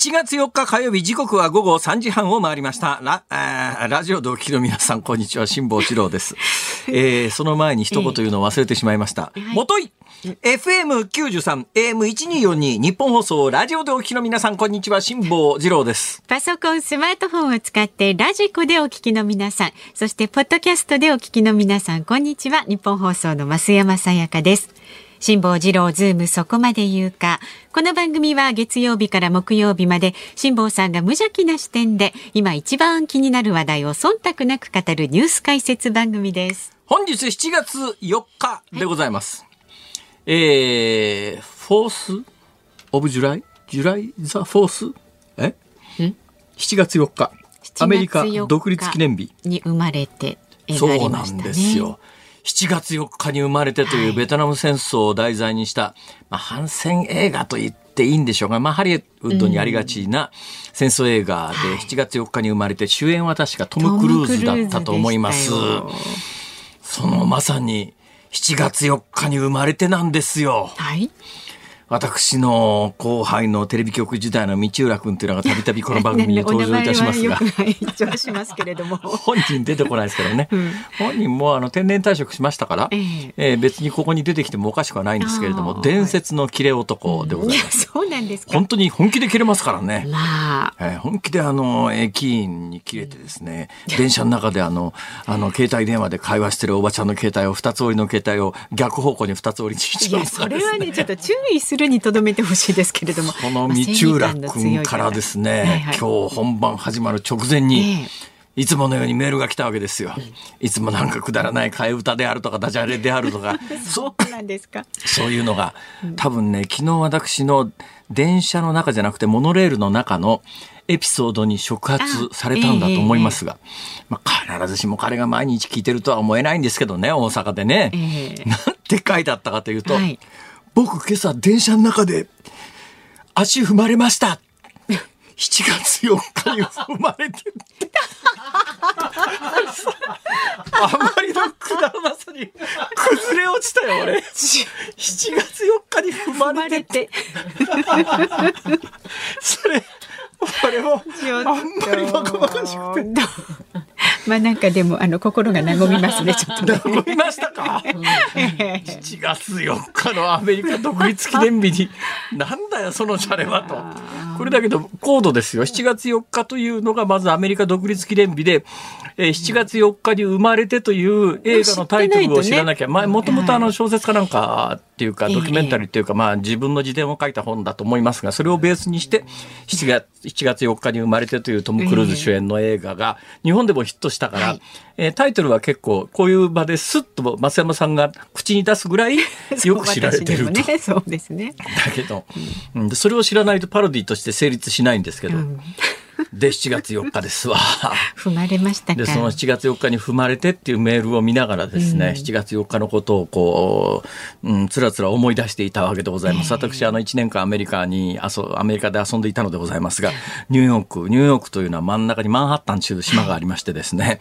7月4日火曜日時刻は午後3時半を回りました。ララジオ同期の皆さんこんにちは。辛坊治郎です、えー、その前に一言言うのを忘れてしまいました、もとい。FM93 AM1242 日本放送ラジオでお聞きの皆さんこんにちは。辛坊治郎です。パソコン、スマートフォンを使ってラジコでお聞きの皆さん、そしてポッドキャストでお聞きの皆さん、こんにちは。日本放送の増山さやかです。辛坊治郎ズームそこまで言うか。この番組は月曜日から木曜日まで辛坊さんが無邪気な視点で今一番気になる話題を忖度なく語るニュース解説番組です。本日7月4日でございます、えー、 Fourth？of July？July？the Fourth？え ?7 月4日アメリカ独立記念日に生まれて絵があそうりなんましたね。ですよ。7月4日に生まれてというベトナム戦争を題材にした、まあ、反戦映画と言っていいんでしょうが、まあ、ハリウッドにありがちな戦争映画で7月4日に生まれて主演は確かトム・クルーズだったと思います。そのまさに7月4日に生まれてなんですよ。はい。私の後輩のテレビ局時代の道浦君というのがたびたびこの番組に 登場いたしますが。お名前はよく拝聴しますけれども。本人出てこないですけどね、本人もあの定年退職しましたから、ええ。えー別にここに出てきてもおかしくはないんですけれどあもー伝説の切れ男でございます、、そうなんですか。本当に本気で切れますからね、まあ。えー本気であの駅員に切れてですね電車の中であの あの携帯電話で会話してるおばちゃんの携帯を二つ折りの携帯を逆方向に二つ折りにしちゃうとかそれはね、ちょっと注意するにとどめてほしいですけれども。このまあ道浦君からですね、はいはい今日本番始まる直前に、えいつものようにメールが来たわけですよ。いつもなんかくだらない替え歌であるとかダジャレであるとか、そうなんですか。そういうのが多分ね昨日私の電車の中じゃなくてモノレールの中のエピソードに触発されたんだと思いますが、まあ、必ずしも彼が毎日聞いてるとは思えないんですけどね大阪でね。ええ なんて書いてあったかというと、はい僕今朝電車の中で足踏まれました。7月4日に踏まれてる。あまりのくだらなさに崩れ落ちたよ俺。7月4日に踏ま生まれて れて。それ俺もあんまりバカバカしくて。まあなんかでもあの心が和みますねちょっとね。思いましたか？7月4日のアメリカ独立記念日に。なんだよそのシャレはと。これだけど高度ですよ。7月4日というのがまずアメリカ独立記念日で、えー7月4日に生まれてという映画のタイトルを知らなきゃ。前もともとあの小説かなんかっていうかええ。ドキュメンタリーっていうかまあ自分の自伝を書いた本だと思いますがそれをベースにして7月 ,7 月4日に生まれてというトム・クルーズ主演の映画が日本でもヒットしたから、はい。えータイトルは結構こういう場ですっと増山さんが口に出すぐらい よく知られてると。ねそうですね。だけど、うん。でそれを知らないとパロディとして成立しないんですけど、うんで7月4日ですわ。踏まれましたか？でその7月4日に踏まれてっていうメールを見ながらですね、7月4日のことをこう、うん、つらつら思い出していたわけでございます。私あの1年間アメリカに遊アメリカで遊んでいたのでございますがニューヨークニューヨークというのは真ん中にマンハッタンという島がありましてですね、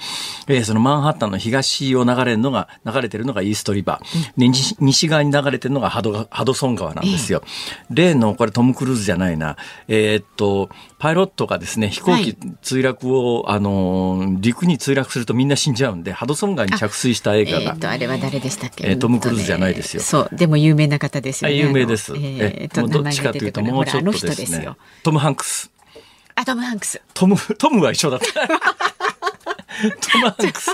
えーそのマンハッタンの東を流れるのが流れてるのがイーストリバー、で西西側に流れてるのがハドがハドソン川なんですよ。例のこれトム・クルーズじゃないなえーっとパイロットがですね飛行機はい墜落を、あのー陸に墜落するとみんな死んじゃうんでハドソン川に着水した映画がえっ、とあれは誰でしたっけ、えートムクルーズじゃないですよそうでも有名な方ですよあね。有名です。ええーとどっちかというともうちょっとですね。トム・ハンクス。あトムハンクス。トム、トムは一緒だった。トム・ハンクス。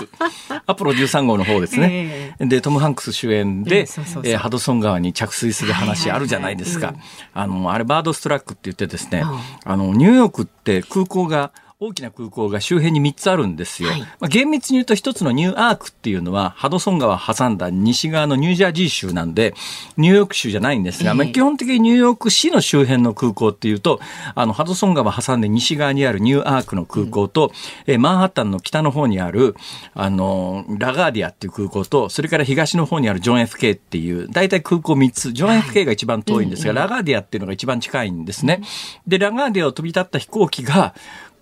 アポロ13号の方ですね。で、トム・ハンクス主演えでえそうそうそうえーハドソン川に着水する話あるじゃないですか。あの、あれバードストラックって言ってですね、うんあの、ニューヨークって空港が大きな空港が周辺に3つあるんですよ。はい。まあ、厳密に言うと一つのニューアークっていうのはハドソン川を挟んだ西側のニュージャージー州なんでニューヨーク州じゃないんですが、まあ、ええ基本的にニューヨーク市の周辺の空港っていうとあのハドソン川を挟んで西側にあるニューアークの空港と、えーマンハッタンの北の方にあるあのラガーディアっていう空港とそれから東の方にあるジョン FK っていう大体空港3つ。ジョン FK が一番遠いんですが、ラガーディアっていうのが一番近いんですね。でラガーディアを飛び立った飛行機が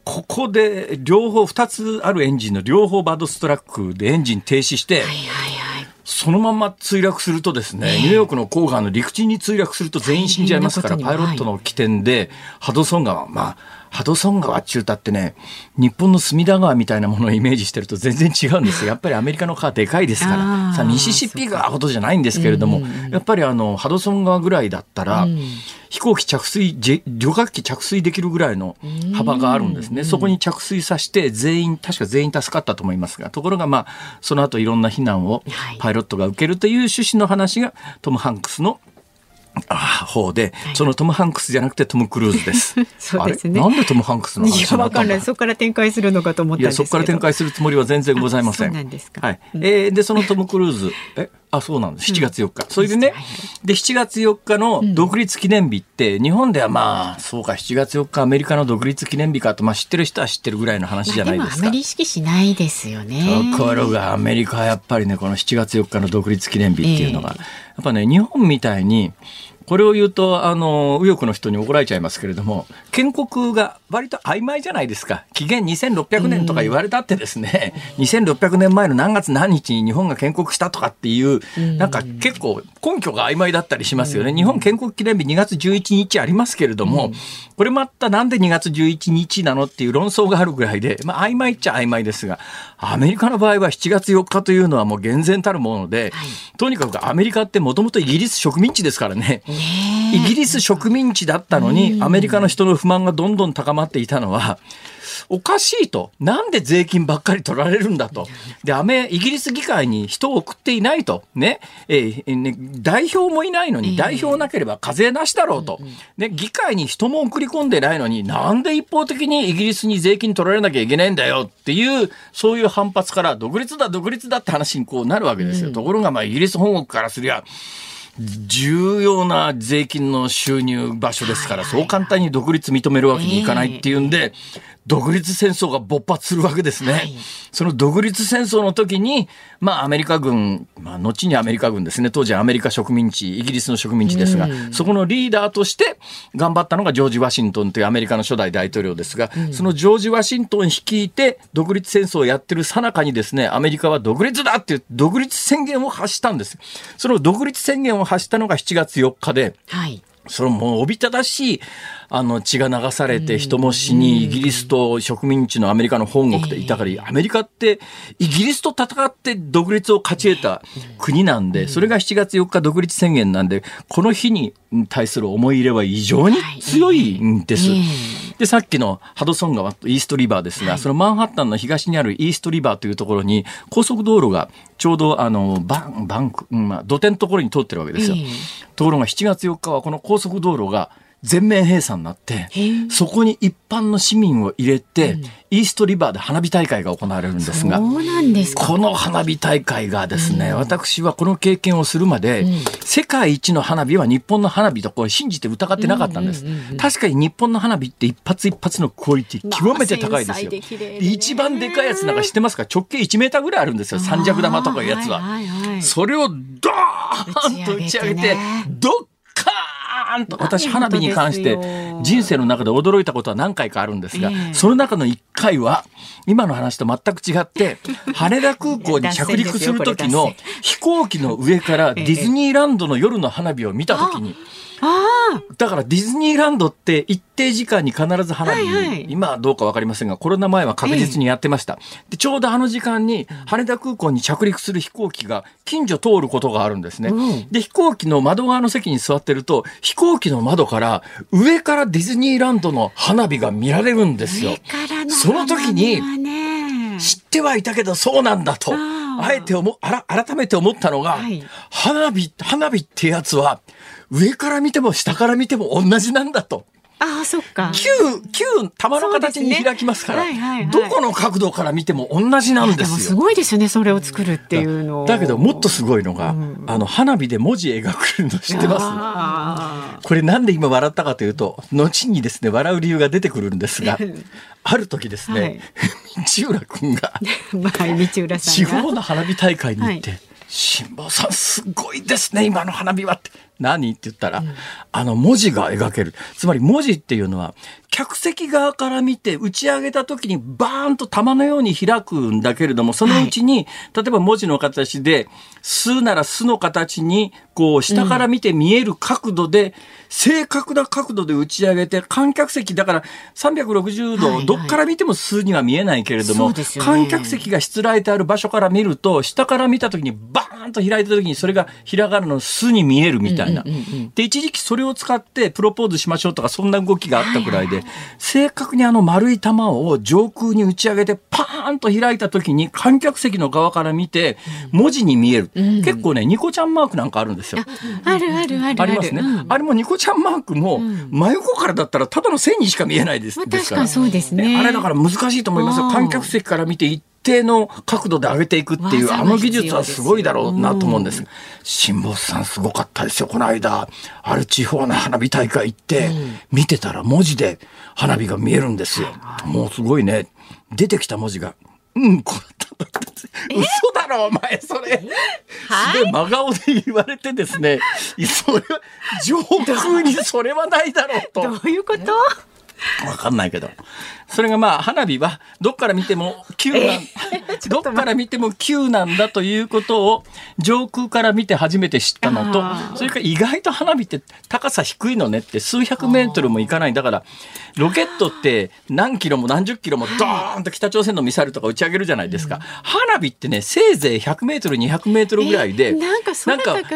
ここで両方2つあるエンジンの両方バードストラックでエンジン停止して、はいはいはい。そのまま墜落するとですね、ニューヨークの郊外の陸地に墜落すると全員死んじゃいますから、パイロットの起点で、ハドソン川、まあ、ハドソン川中太ってね、日本の隅田川みたいなものをイメージしてると全然違うんですよ。やっぱりアメリカの川でかいですから。さあ、ミシシッピ川ほどじゃないんですけれども、やっぱりあの、ハドソン川ぐらいだったら、飛行機着水、旅客機着水できるぐらいの幅があるんですね。そこに着水させて全員、確か全員助かったと思いますが、ところがまあ、その後いろんな避難をパイロットが受けるという趣旨の話がトム・ハンクスのあ方で、そのトム・ハンクスじゃなくてトム・クルーズです。そうですね。なんでトム・ハンクスの話いや、わかんない。そこから展開するのかと思ったんですいや、そこから展開するつもりは全然ございません。そうなんですか。はい。うん、えー、で、そのトム・クルーズ、え、あ、そうなんです。7月4日。うん、それでね、で、7月4日の独立記念日って、日本ではまあ、そうか、7月4日アメリカの独立記念日かと、まあ知ってる人は知ってるぐらいの話じゃないですか。まあ、あまり意識しないですよね。ところが、アメリカはやっぱりね、この7月4日の独立記念日っていうのが、えー、やっぱね、日本みたいに、これを言うと、あの、右翼の人に怒られちゃいますけれども、建国が割と曖昧じゃないですか。紀元2600年とか言われたってですね、うん、2600年前の何月何日に日本が建国したとかっていう、なんか結構根拠が曖昧だったりしますよね。日本建国記念日2月11日ありますけれども、これまたなんで2月11日なのっていう論争があるぐらいで、まあ曖昧っちゃ曖昧ですが、アメリカの場合は7月4日というのはもう厳然たるもので、はい、とにかくアメリカってもともとイギリス植民地ですからね。イギリス植民地だったのに、アメリカの人の不満がどんどん高まっていたのは、おかしいと。なんで税金ばっかり取られるんだと。で、アメ、イギリス議会に人を送っていないと。ね。えー、ね、代表もいないのに、代表なければ課税なしだろうと。ね、議会に人も送り込んでないのに、なんで一方的にイギリスに税金取られなきゃいけないんだよっていう、そういう反発から独立だ、独立だって話にこうなるわけですよ。ところが、まあ、イギリス本国からすりゃ、重要な税金の収入場所ですから、そう簡単に独立認めるわけにいかないっていうんで、独立戦争が勃発するわけですね。はい、その独立戦争の時に、まあアメリカ軍、まあ後にアメリカ軍ですね、当時アメリカ植民地、イギリスの植民地ですが、そこのリーダーとして頑張ったのがジョージ・ワシントンというアメリカの初代大統領ですが、うん、そのジョージ・ワシントン率いて独立戦争をやってるさなかにですね、アメリカは独立だっていう独立宣言を発したんです。その独立宣言を発したのが7月4日で、はい。そのもうおびただしいあの血が流されて人も死にイギリスと植民地のアメリカの本国でいたから、アメリカってイギリスと戦って独立を勝ち得た国なんで、それが7月4日独立宣言なんで、この日に対する思い入れは異常に強いんです。で、さっきのハドソン川とイーストリバーですが、そのマンハッタンの東にあるイーストリバーというところに高速道路がちょうどあのバンバンク、まあ、土手のところに通ってるわけですよ。ところが7月4日はこの高速道路が全面閉鎖になって、そこに一般の市民を入れて、うん、イーストリバーで花火大会が行われるんですが、すこの花火大会がですね、うん、私はこの経験をするまで、うん、世界一の花火は日本の花火とこう信じて疑ってなかったんです。確かに日本の花火って一発一発のクオリティ極めて高いですよ。まあね、一番でかいやつなんか知ってますか？直径1メーターぐらいあるんですよ。三尺玉とかいうやつは。はいはいはい、それをドーンと打ち上げて、どっかーンと私花火に関して人生の中で驚いたことは何回かあるんですが、その中の1回は今の話と全く違って 羽田空港に着陸する時の飛行機の上からディズニーランドの夜の花火を見た時に。だからディズニーランドって一定時間に必ず花火、はいはい、今はどうか分かりませんがコロナ前は確実にやってました、えでちょうどあの時間に羽田空港に着陸する飛行機が近所通ることがあるんですね、うん、で飛行機の窓側の席に座ってると飛行機の窓から上からディズニーランドの花火が見られるんですよ。その時に知ってはいたけどそうなんだとあえて思あら改めて思ったのが、はい、花火花火ってやつは上から見ても下から見ても同じなんだと。ああ、そっか。球、球、玉の形に開きますから、ねはいはいはい、どこの角度から見ても同じなんですよ。すごいですよね、それを作るっていうのだ。だけど、もっとすごいのが、うん、あの、花火で文字描くの知ってます？これなんで今笑ったかというと、後にですね、笑う理由が出てくるんですが、ある時ですね、はい、道浦君 が、地方の花火大会に行って、はい辛坊さんすごいですね今の花火はって何？って言ったら、あの文字が描ける。つまり文字っていうのは、客席側から見て打ち上げた時にバーンと玉のように開くんだけれども、そのうちに、例えば文字の形で、巣なら巣の形に、こう、下から見て見える角度で、正確な角度で打ち上げて、観客席、だから360度、はいはい。どっから見ても巣には見えないけれども、ね。観客席がしつらえてある場所から見ると、下から見た時にバーンと開いた時にそれがひらがなの巣に見えるみたいな。で、一時期それを使ってプロポーズしましょうとかそんな動きがあったくらいで、正確にあの丸い球を上空に打ち上げてパーンと開いた時に観客席の側から見て文字に見える。結構ね、ニコちゃんマークなんかあるんですよ。あるあるあるありますね。うんあれもニコちゃんマークも、真横からだったらただの線にしか見えないです。まあですから確かにそうですねあれだから難しいと思いますよ。うん観客席から見て一定の角度で上げていくっていう、あの技術はすごいだろうなと思うんです。必。辛坊さんすごかったですよ。この間、ある地方の花火大会行って、見てたら文字で花火が見えるんですよ。もうすごいね。出てきた文字が、うん、これ嘘だろお前それ、すごい真顔で言われてですね。それは上空にそれはないだろうと。どういうこと？わかんないけど。それがまあ花火はどっから見ても急なん、どっから見ても急なんだということを上空から見て初めて知ったのとそれから意外と花火って高さ低いのねって数百メートルもいかない。だからロケットって何キロも何十キロもドーンと北朝鮮のミサイルとか打ち上げるじゃないですか。花火ってね、せいぜい100メートル、200メートルぐらいで、えなんか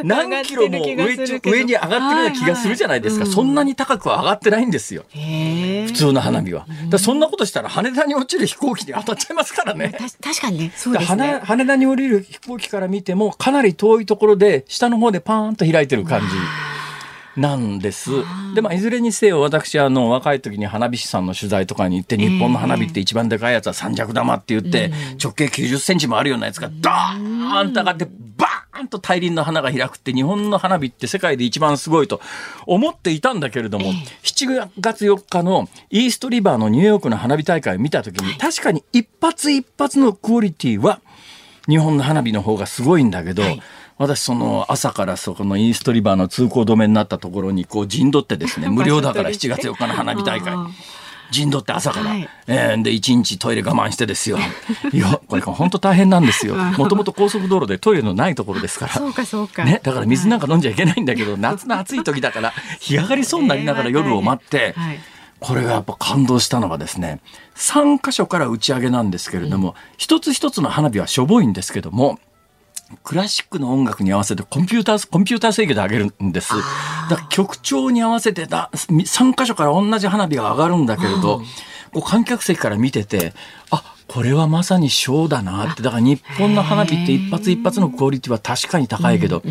何キロも上上に上がってるような気がするじゃないですか。そんなに高くは上がってないんですよ。普通の花火は。だそんなことしたら羽田に落ちる飛行機に当たっちゃいますからね。た確かにねそうですね羽羽田に降りる飛行機から見てもかなり遠いところで下の方でパーンと開いてる感じ。なんです。で、まあ、いずれにせよ、私、あの、若い時に花火師さんの取材とかに行って、日本の花火って一番でかいやつは三尺玉って言って、直径90センチもあるようなやつが、ドーンと上がって、バーンと大輪の花が開くって、日本の花火って世界で一番すごいと思っていたんだけれども、7月4日のイーストリバーのニューヨークの花火大会を見た時に、確かに一発一発のクオリティは、日本の花火の方がすごいんだけど、私その朝からそこのイーストリバーの通行止めになったところにこう陣取ってですね無料だから7月4日の花火大会。陣取って朝から、はい。えーで1日トイレ我慢してですよ。いやこれ本当大変なんですよ。もともと高速道路でトイレのないところですから。そうかそうか。ね、だから水なんか飲んじゃいけないんだけど、夏の暑い時だから日上がりそうになりながら夜を待って、はい。これがやっぱ感動したのがですね3箇所から打ち上げなんですけれども、一つ一つの花火はしょぼいんですけどもクラシックの音楽に合わせてコンピューターコンピューター制御で上げるんです。だから曲調に合わせてだ3箇所から同じ花火が上がるんだけれど、こう観客席から見ててあこれはまさにショーだなって。だから日本の花火って一発一発のクオリティは確かに高いけど、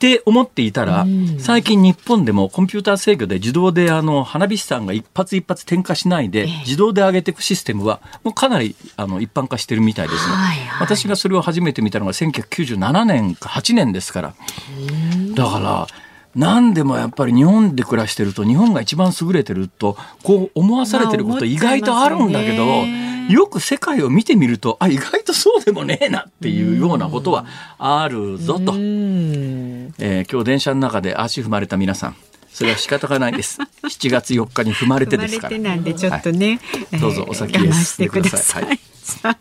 って思っていたら、最近日本でもコンピューター制御で自動であの花火師さんが一発一発点火しないで自動で上げていくシステムはもうかなりあの一般化してるみたいです。ね。はいはい。私がそれを初めて見たのが1997年か8年ですから。だから何でもやっぱり日本で暮らしてると日本が一番優れてるとこう思わされてること意外とあるんだけど、よく世界を見てみるとあ意外とそうでもねえなっていうようなことはあるぞと。うん。えー今日電車の中で足踏まれた皆さんそれは仕方がないです。7月4日に踏まれてですから。てなんでちょっとね、えーどうぞお先へ我慢してください。進ん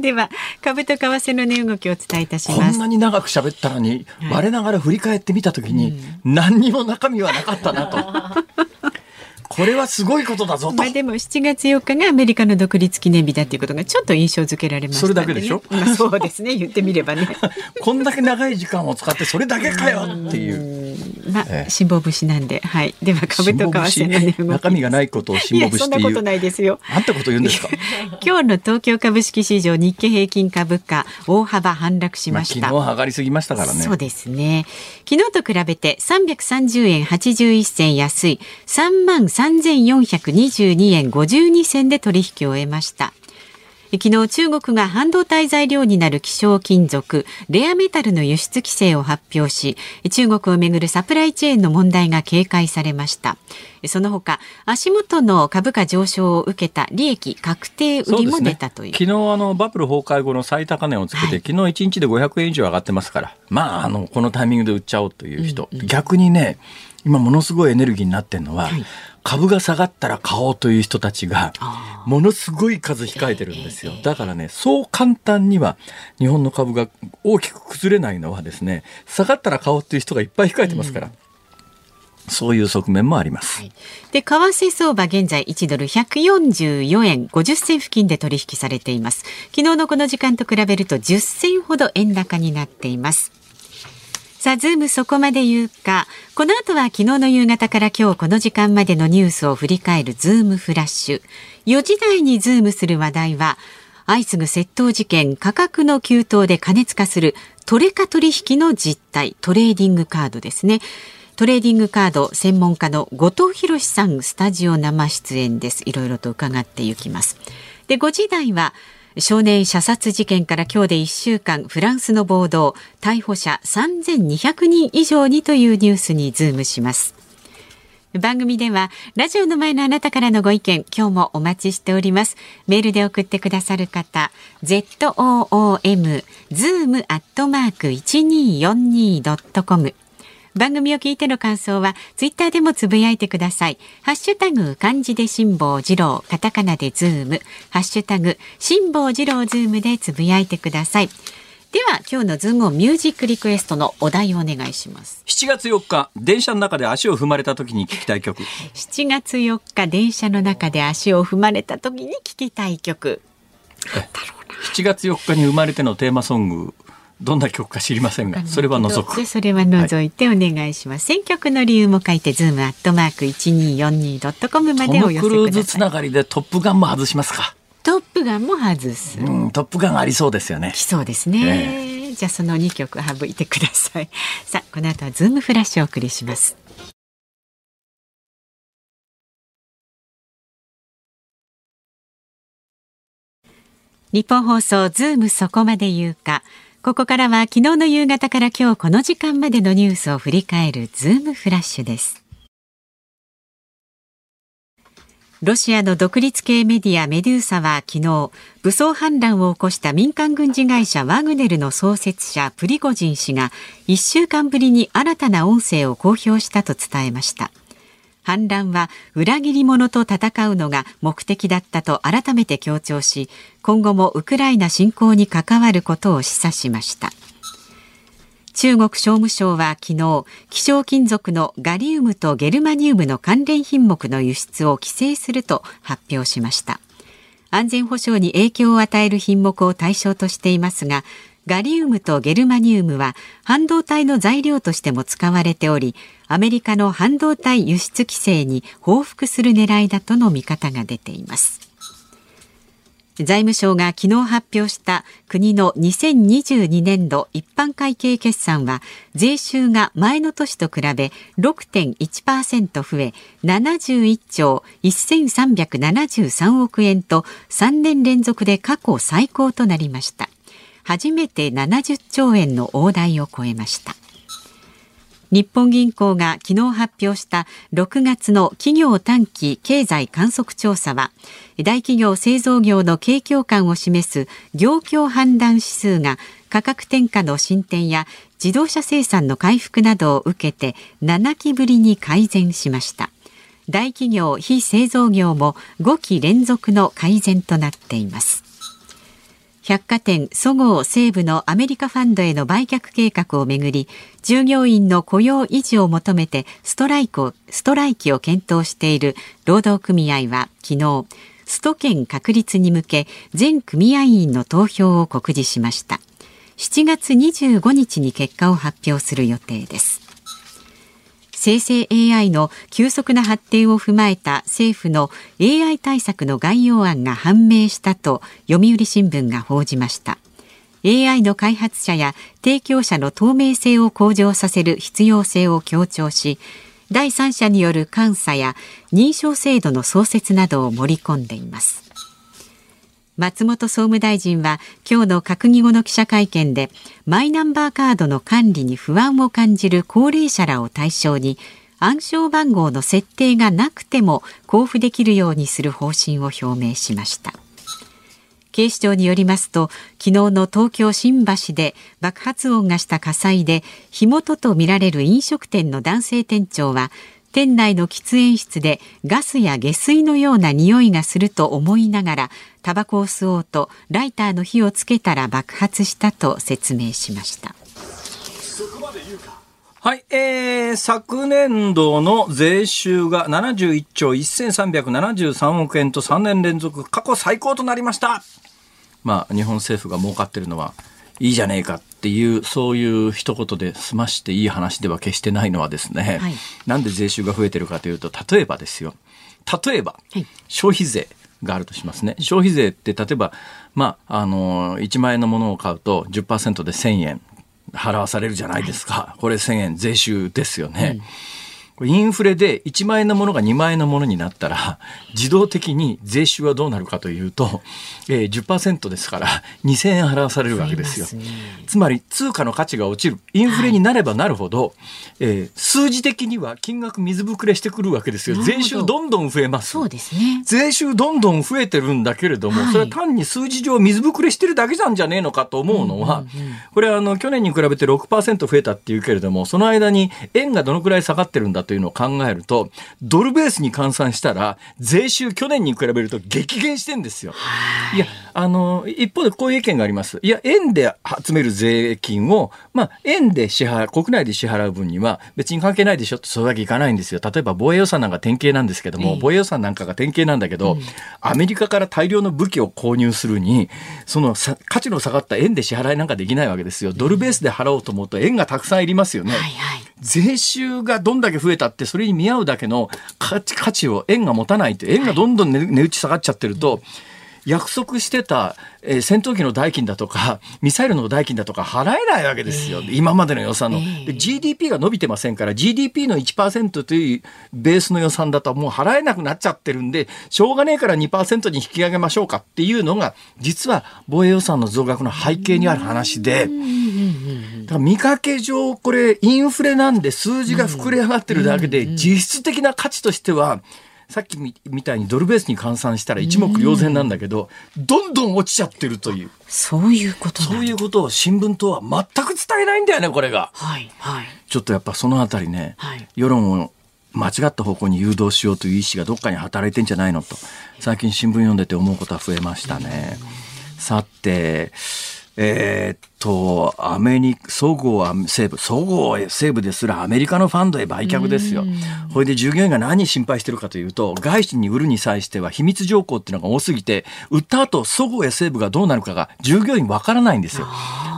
では株と為替の値動きをお伝えいたします。こんな。に長く喋ったのに、我ながら振り返ってみたときに、何にも中身はなかったなと。これはすごいことだぞとまあ。でも7月4日がアメリカの独立記念日だということがちょっと印象付けられましたね。それだけでしょ？まあそうですね。言ってみればね。こんだけ長い時間を使ってそれだけかよっていう。まあええ辛抱節なんで、はい。では株と為替の。中身がないことを辛抱節そんなことないですよ。なんてこと言うんですか？今日の東京株式市場日経平均株価大幅反落しまあ、ました。昨日上がりすぎましたからね。そうですね。昨日と比べて330円81銭安い3万3422円52銭で取引を終えました。昨日中国が半導体材料になる希少金属レアメタルの輸出規制を発表し中国をめぐるサプライチェーンの問題が警戒されました。その他足元の株価上昇を受けた利益確定売りも出たという、ね、昨日あのバブル崩壊後の最高値をつけて、はい、昨日1日で500円以上上がってますからまああのこのタイミングで売っちゃおうという人、うんうん、逆にね今ものすごいエネルギーになってるのは、はい株が下がったら買おうという人たちがものすごい数控えてるんですよ。だからね、そう簡単には日本の株が大きく崩れないのはですね、下がったら買おうという人がいっぱい控えてますから。うんそういう側面もあります。はい、で、為替相場現在1ドル144円50銭付近で取引されています。昨日のこの時間と比べると10銭ほど円高になっています。さあ、ズームそこまで言うか。この後は昨日の夕方から今日この時間までのニュースを振り返るズームフラッシュ。4時台にズームする話題は、相次ぐ窃盗事件、価格の急騰で過熱化するトレカ取引の実態、トレーディングカードですね。トレーディングカード専門家の後藤博さん、スタジオ生出演です。いろいろと伺っていきます。で、5時台は、少年射殺事件から今日で1週間フランスの暴動逮捕者3200人以上にというニュースにズームします。番組ではラジオの前のあなたからのご意見今日もお待ちしております。メールで送ってくださる方 zoom zoom アットマーク 1242.com 番組を聞いての感想はツイッターでもつぶやいてください。ハッシュタグ漢字で辛坊治郎、カタカナでズーム、ハッシュタグ辛坊治郎ズームでつぶやいてください。では今日のズームミュージックリクエストのお題をお願いします。7月4日、電車の中で足を踏まれた時に聞きたい曲。7月4日、電車の中で足を踏まれた時に聞きたい曲。7月4日に生まれてのテーマソングどんな曲か知りませんが、それは除く。それは除いてお願いします。はい、選曲の理由も書いて、ズームアットマーク一二四二ドットコムまでお寄せください。トム・クルーズつながりでトップガンも外しますか？トップガンも外す。うん、トップガンありそうですよね。来そうですね。えー、じゃあその二曲省いてください。さあ、この後はズームフラッシュをお送りします。ニッポン放送ズームそこまで言うか。ここからは昨日の夕方から今日この時間までのニュースを振り返るズームフラッシュです。ロシアの独立系メディアメデューサは昨日武装反乱を起こした民間軍事会社ワグネルの創設者プリゴジン氏が1週間ぶりに新たな音声を公表したと伝えました反乱は裏切り者と戦うのが目的だったと改めて強調し今後もウクライナ侵攻に関わることを示唆しました。中国商務省は昨日希少金属のガリウムとゲルマニウムの関連品目の輸出を規制すると発表しました。安全保障に影響を与える品目を対象としていますがガリウムとゲルマニウムは半導体の材料としても使われておりアメリカの半導体輸出規制に報復する狙いだとの見方が出ています。財務省が昨日発表した国の2022年度一般会計決算は税収が前の年と比べ6.1%増え71兆1373億円と3年連続で過去最高となりました。初めて70兆円の大台を超えました。日本銀行が昨日発表した6月の企業短期経済観測調査は大企業製造業の景況感を示す業況判断指数が価格転嫁の進展や自動車生産の回復などを受けて7期ぶりに改善しました。大企業非製造業も5期連続の改善となっています。百貨店そごう・西武のアメリカファンドへの売却計画をめぐり従業員の雇用維持を求めてストライクをストライキを検討している労働組合は昨日スト権確立に向け全組合員の投票を告示しました。7月25日に結果を発表する予定です。生成 AI の急速な発展を踏まえた政府の AI 対策の概要案が判明したと読売新聞が報じました。AI の開発者や提供者の透明性を向上させる必要性を強調し第三者による監査や認証制度の創設などを盛り込んでいます。松本総務大臣は今日の閣議後の記者会見でマイナンバーカードの管理に不安を感じる高齢者らを対象に暗証番号の設定がなくても交付できるようにする方針を表明しました。警視庁によりますと昨日の東京新橋で爆発音がした火災で火元とみられる飲食店の男性店長は店内の喫煙室でガスや下水のような匂いがすると思いながらタバコを吸おうとライターの火をつけたら爆発したと説明しました。はい、えー、昨年度の税収が71兆1373億円と3年連続過去最高となりました。まあ、日本政府が儲かってるのはいいじゃねえかっていう、そういう一言で済ましていい話では決してないのはですね、はい、なんで税収が増えてるかというと、例えばですよ、例えば、消費税。があるとしますね。消費税って例えば、まあ、あの、1万円のものを買うと10%で1000円払わされるじゃないですか。これ1000円税収ですよね。うんインフレで1万円のものが2万円のものになったら、自動的に税収はどうなるかというと、えー、10%ですから、2000円払わされるわけですよ。すね、つまり、通貨の価値が落ちる。インフレになればなるほど、はい、えー、数字的には金額水ぶくれしてくるわけですよ。税収どんどん増えます。そうですね。税収どんどん増えてるんだけれども、はい、それは単に数字上水ぶくれしてるだけなんじゃねえのかと思うのは、これはあの、去年に比べて6%増えたっていうけれども、その間に円がどのくらい下がってるんだというのを考えると、ドルベースに換算したら、税収去年に比べると激減してんですよ。いや、あの、一方でこういう意見があります。いや、円で集める税金を、まあ、円で支払う、国内で支払う分には別に関係ないでしょって、それだけいかないんですよ。例えば防衛予算なんか典型なんですけども、防衛予算なんかが典型なんだけど、うん、アメリカから大量の武器を購入するに、その価値の下がった円で支払いなんかできないわけですよ。ドルベースで払おうと思うと円がたくさんいりますよね。はいはい税収がどんだけ増えたって、それに見合うだけの価値を円が持たないと、円がどんどん値打ち下がっちゃってると、約束してた、えー、戦闘機の代金だとか、ミサイルの代金だとか払えないわけですよ。えー、今までの予算の、えー、GDP が伸びてませんから、GDP の1%というベースの予算だともう払えなくなっちゃってるんで、しょうがねえから2%に引き上げましょうかっていうのが、実は防衛予算の増額の背景にある話で、だから見かけ上、これインフレなんで数字が膨れ上がってるだけで、実質的な価値としては、さっきみたいにドルベースに換算したら一目瞭然なんだけど、どんどん落ちちゃってるという。そういうことそういうことを新聞とは全く伝えないんだよね、これが。はい、はい。ちょっとやっぱそのあたりね、はい、世論を間違った方向に誘導しようという意思がどっかに働いてんじゃないのと、最近新聞読んでて思うことは増えましたね。さて、えー、っと、アメリカ、総合は西部、総合西部ですらアメリカのファンドへ売却ですよ。これで従業員が何心配してるかというと、外資に売るに際しては秘密条項っていうのが多すぎて、売った後、総合や西部がどうなるかが従業員わからないんですよ。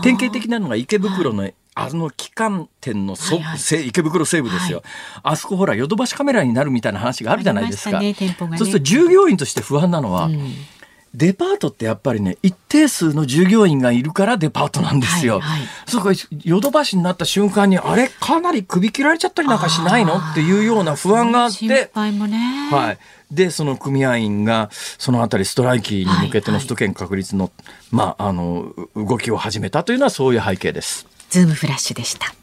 典型的なのが池袋のあの旗艦店のそ、はいはい、池袋西部ですよ、はい、あそこほらヨドバシカメラになるみたいな話があるじゃないですか、ねね、そうすると従業員として不安なのは、うんデパートってやっぱりね、一定数の従業員がいるからデパートなんですよ。はいはい、そこヨドバシになった瞬間に、あれ、かなり首切られちゃったりなんかしないの？っていうような不安があって。心配もね。はい。で、その組合員が、そのあたりストライキに向けての首都圏確立の、はいはい、まあ、あの、動きを始めたというのはそういう背景です。ズームフラッシュでした。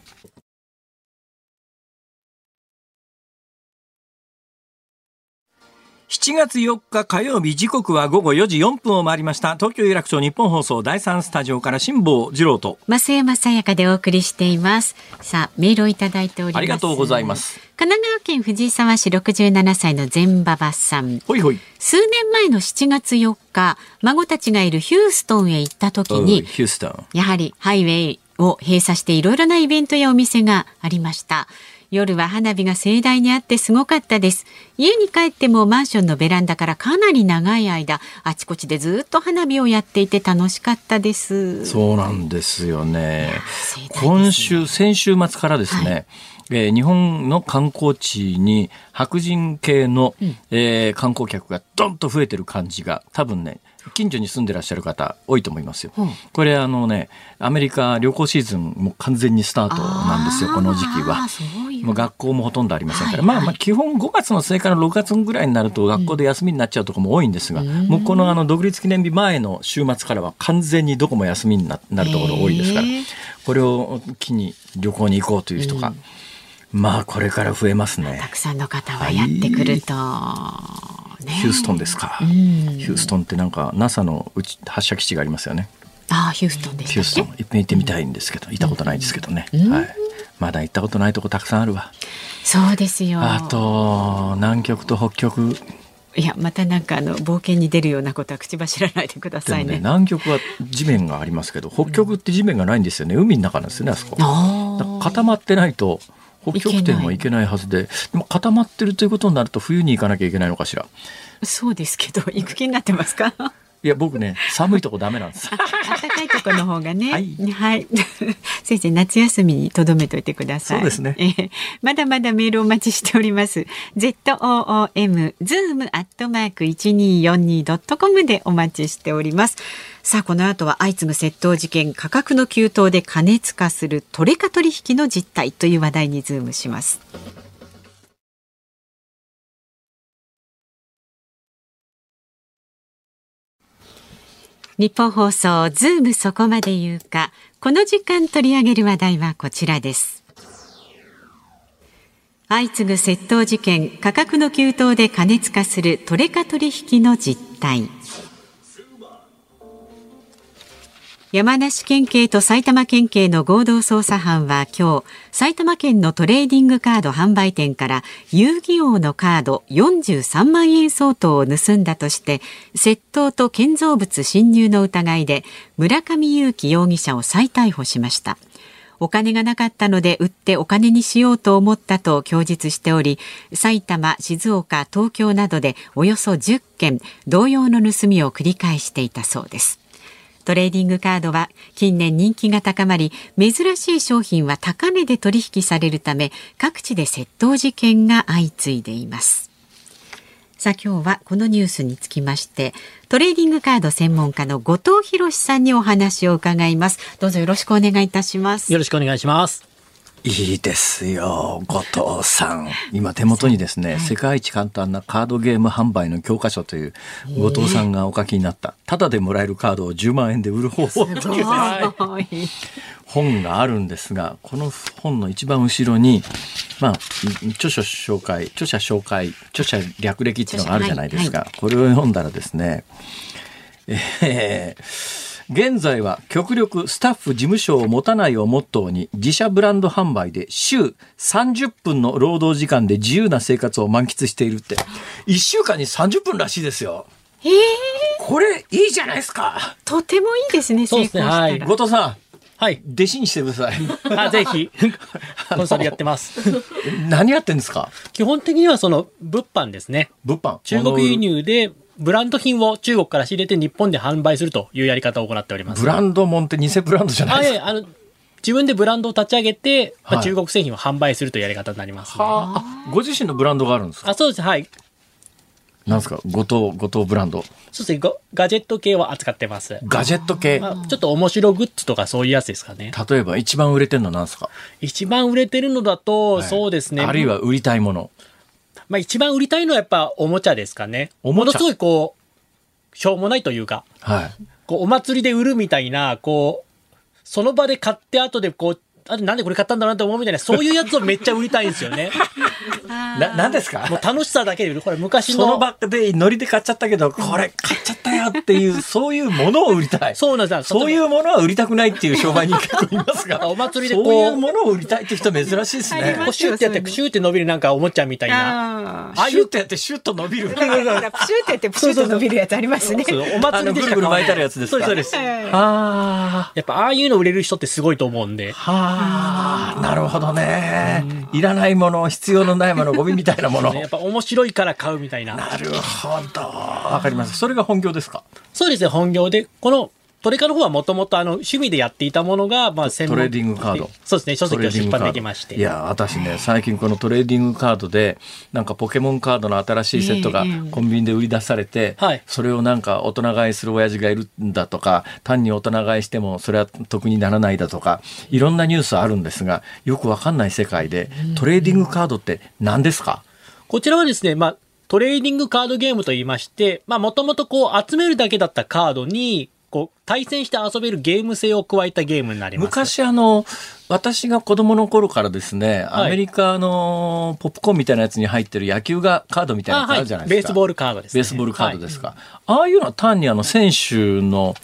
7月4日火曜日時刻は午後4時4分を回りました。東京有楽町日本放送第3スタジオから辛坊治郎と。増山さやかでお送りしています。さあメールをいただいております。ありがとうございます。神奈川県藤沢市67歳の全馬場さん。ほいほい。数年前の7月4日孫たちがいるヒューストンへ行った時にヒューストン。やはりハイウェイを閉鎖していろいろなイベントやお店がありました夜は花火が盛大にあってすごかったです。家に帰ってもマンションのベランダからかなり長い間あちこちでずっと花火をやっていて楽しかったです。そうなんですよね、ね、今週先週末からですね、はい。えー日本の観光地に白人系の、えー観光客がどんと増えてる感じが多分ね近所に住んでらっしゃる方多いと思いますよ。うん。これあのねアメリカ旅行シーズンもう完全にスタートなんですよこの時期は。もう学校もほとんどありませんから、はいはい。まあまあ基本5月の末から6月ぐらいになると学校で休みになっちゃうところも多いんですが、もうこのあの独立記念日前の週末からは完全にどこも休みにななるところ多いですからこれを機に旅行に行こうという人が、まあこれから増えますね。た。くさんの方がやってくると、ね。ヒューストンですか、うん。ヒューストンってなんか NASA のうち発射基地がありますよね。ああヒューストンでヒューストン行ってみたいんですけど行ったことないですけどね、うん。はい、まだ行ったことないとこたくさんあるわ。そうですよ。あと南極と北極。いやまたなんかあの冒険に出るようなことは口走らないでくださいね。南極は地面がありますけど北極って地面がないんですよね。海の中なんですよねあそこ。固まってないと北極点は行けないはずででも固まってるということになると冬に行かなきゃいけないのかしら？そうですけど行く気になってますか？いや僕ね寒いとこダメなんです。暖かいところの方がね。はいはい。先生、夏休みに留めといてください。そうですねえーまだまだメールお待ちしております。z o o m zoom アットマーク一二四二ドットコムでお待ちしております。さあ、この後は相次ぐ窃盗事件、価格の急騰で過熱化するトレカ取引の実態という話題にズームします。ニッポン放送ズームそこまで言うか。この時間取り上げる話題はこちらです。相次ぐ窃盗事件価格の急騰で過熱化するトレカ取引の実態。山梨県警と埼玉県警の合同捜査班は今日埼玉県のトレーディングカード販売店から遊戯王のカード43万円相当を盗んだとして窃盗と建造物侵入の疑いで村上裕樹容疑者を再逮捕しました。お金がなかったので売ってお金にしようと思ったと供述しており埼玉、静岡、東京などでおよそ10件同様の盗みを繰り返していたそうです。トレーディングカードは近年人気が高まり珍しい商品は高値で取引されるため各地で窃盗事件が相次いでいます。さあ今日はこのニュースにつきましてトレーディングカード専門家の後藤博さんにお話を伺います。どうぞよろしくお願いいたします。よろしくお願いします。いいですよ、後藤さん。今手元にですね、世界一簡単なカードゲーム販売の教科書という後藤さんがお書きになった、ただでもらえるカードを10万円で売る方法。とい。う本があるんですが、この本の一番後ろに、まあ、著書紹介、著者紹介、著者略歴っていうのがあるじゃないですか。これを読んだらですね、えー現在は極力スタッフ事務所を持たないをモットーに自社ブランド販売で週30分の労働時間で自由な生活を満喫しているって1週間に30分らしいですよ。えー、これいいじゃないですか。とてもいいですね成そうですね功したら、後藤さんはい。弟子にしてください。あぜひ、コンサルやってます。何やってんですか？基本的にはその物販ですね。物販中国輸入でブランド品を中国から仕入れて日本で販売するというやり方を行っております。ブランドもんって偽ブランドじゃないあ、ですか。あの、自分でブランドを立ち上げて、まあはい中国製品を販売するというやり方になります、ね。はああ、ご自身のブランドがあるんですか？あ、そうです。はい。なんですか？後藤、後藤ブランド。そうですね。ガガジェット系は扱ってます。ガジェット系。まあ、ちょっと面白グッズとかそういうやつですかね。例えば一番売れてるのは何ですか、一番売れてるのだと、はいそうですね。あるいは売りたいもの。まあ一番売りたいのはやっぱおもちゃですかね。おものすごいこう、しょうもないというか、はい。こうお祭りで売るみたいな、こう、その場で買って後でこう、あれなんでこれ買ったんだろうなと思うみたいな、そういうやつをめっちゃ売りたいんですよね。な、なんですか？もう楽しさだけで売る。これ昔そのの。場でノリで買っちゃったけど、これ買っちゃったよっていう、そういうものを売りたい。そうなんですよ。そういうものは売りたくないっていう商売人結構いますが。お祭りでこうそういうものを売りたいって人珍しいですね。こうシューってやって、シューって伸びるなんかおもちゃみたいな。あーああいうってやってシュッと伸びる。プ シューってやってプシューって伸びるやつありますねそうお祭りでぐるぐる巻いてあるやつですか？そうです、そうです。あやっぱああいうの売れる人ってすごいと思うんで。あ。はあ。なるほどね。いらないもの、必要のないもの、ゴミみたいなもの。ね やっぱ面白いから買うみたいな。なるほど。わかります。それが本業ですか？そうですね、本業で、このトレカの方はもともとあの趣味でやっていたものが、まあ、トレーディングカード。そうですね、書籍を出版できまして。いや、私ね、最近このトレーディングカードで、なんかポケモンカードの新しいセットがコンビニで売り出されて、はい。それをなんか大人買いする親父がいるんだとか、単に大人買いしてもそれは得にならないだとか、いろんなニュースあるんですが、よくわかんない世界で、トレーディングカードって何ですか？こちらはですね、まあ、トレーディングカードゲームと言いまして、まあ、もともとこう、集めるだけだったカードに、こう、対戦して遊べるゲーム性を加えたゲームになります。昔あの私が子供の頃からですね、はいアメリカのポップコーンみたいなやつに入ってる野球がカードみたいなやつあるじゃないですか。ベースボールカードです、ね。ベースボールカードですか。ああいうのは単にあの選手の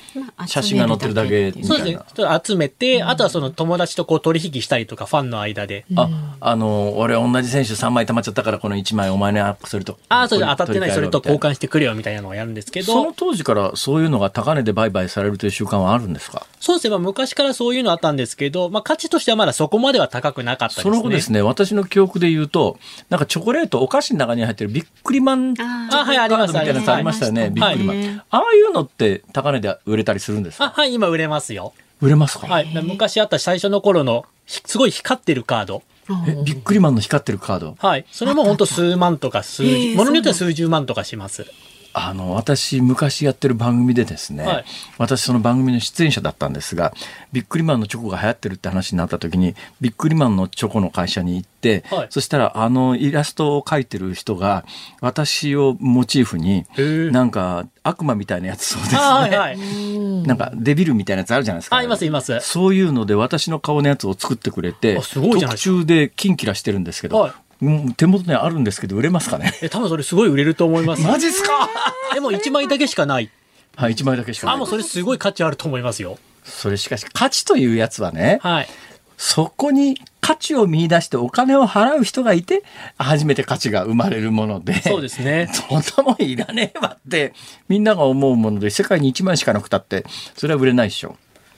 写真が載ってるだけみたいな。そうですね。ちょっと集めて、あとはその友達とこう取引したりとか、ファンの間で。あ、あの、俺同じ選手3枚溜まっちゃったからこの1枚お前ね、それと。ああ、それで当たってない、それと交換。換してくれよみたいなのをやるんですけそのど、当時からそういうのが高値で売買されるという習慣はあるんですか？そうですね。まあ昔からそういうのあったんですけど、まあ価値としてはまだそこまでは高くなかったですそね。の後ですね、私の記憶で言うと、なんかチョコレート、お菓子の中に入ってるビックリマンチョコあーあはいありますみたいなやつありましたよね、ありましたねビックリマン。はいああいうのって高値で売れたりするんですあ、かはい、今売れますよ。売れますか？はい。昔あった最初の頃の、ひすごい光ってるカード。えビックリマンの光ってるカード？はい。それも本当数万とか数ものによっては数十万とかします。あの、私、昔やってる番組でですね、はい私、その番組の出演者だったんですが、ビックリマンのチョコが流行ってるって話になった時に、ビックリマンのチョコの会社に行って、はいそしたら、あの、イラストを描いてる人が、私をモチーフに、なんか、悪魔みたいなやつそうですね。あはいはい。なんか、デビルみたいなやつあるじゃないですか。あ、いますいます。そういうので、私の顔のやつを作ってくれて、特注でキンキラしてるんですけど、はいうん手元にあるんですけど、売れますかね？え、多分それすごい売れると思います。マジっすか？でも1枚だけしかない。はい、1枚だけしかない。あ、もうそれすごい価値あると思いますよ。それしかし価値というやつはね、はい。そこに価値を見出してお金を払う人がいて、初めて価値が生まれるもので。そうですね。そんなもんいらねえわって、みんなが思うもので、世界に1枚しかなくたって、それは売れないでしょ。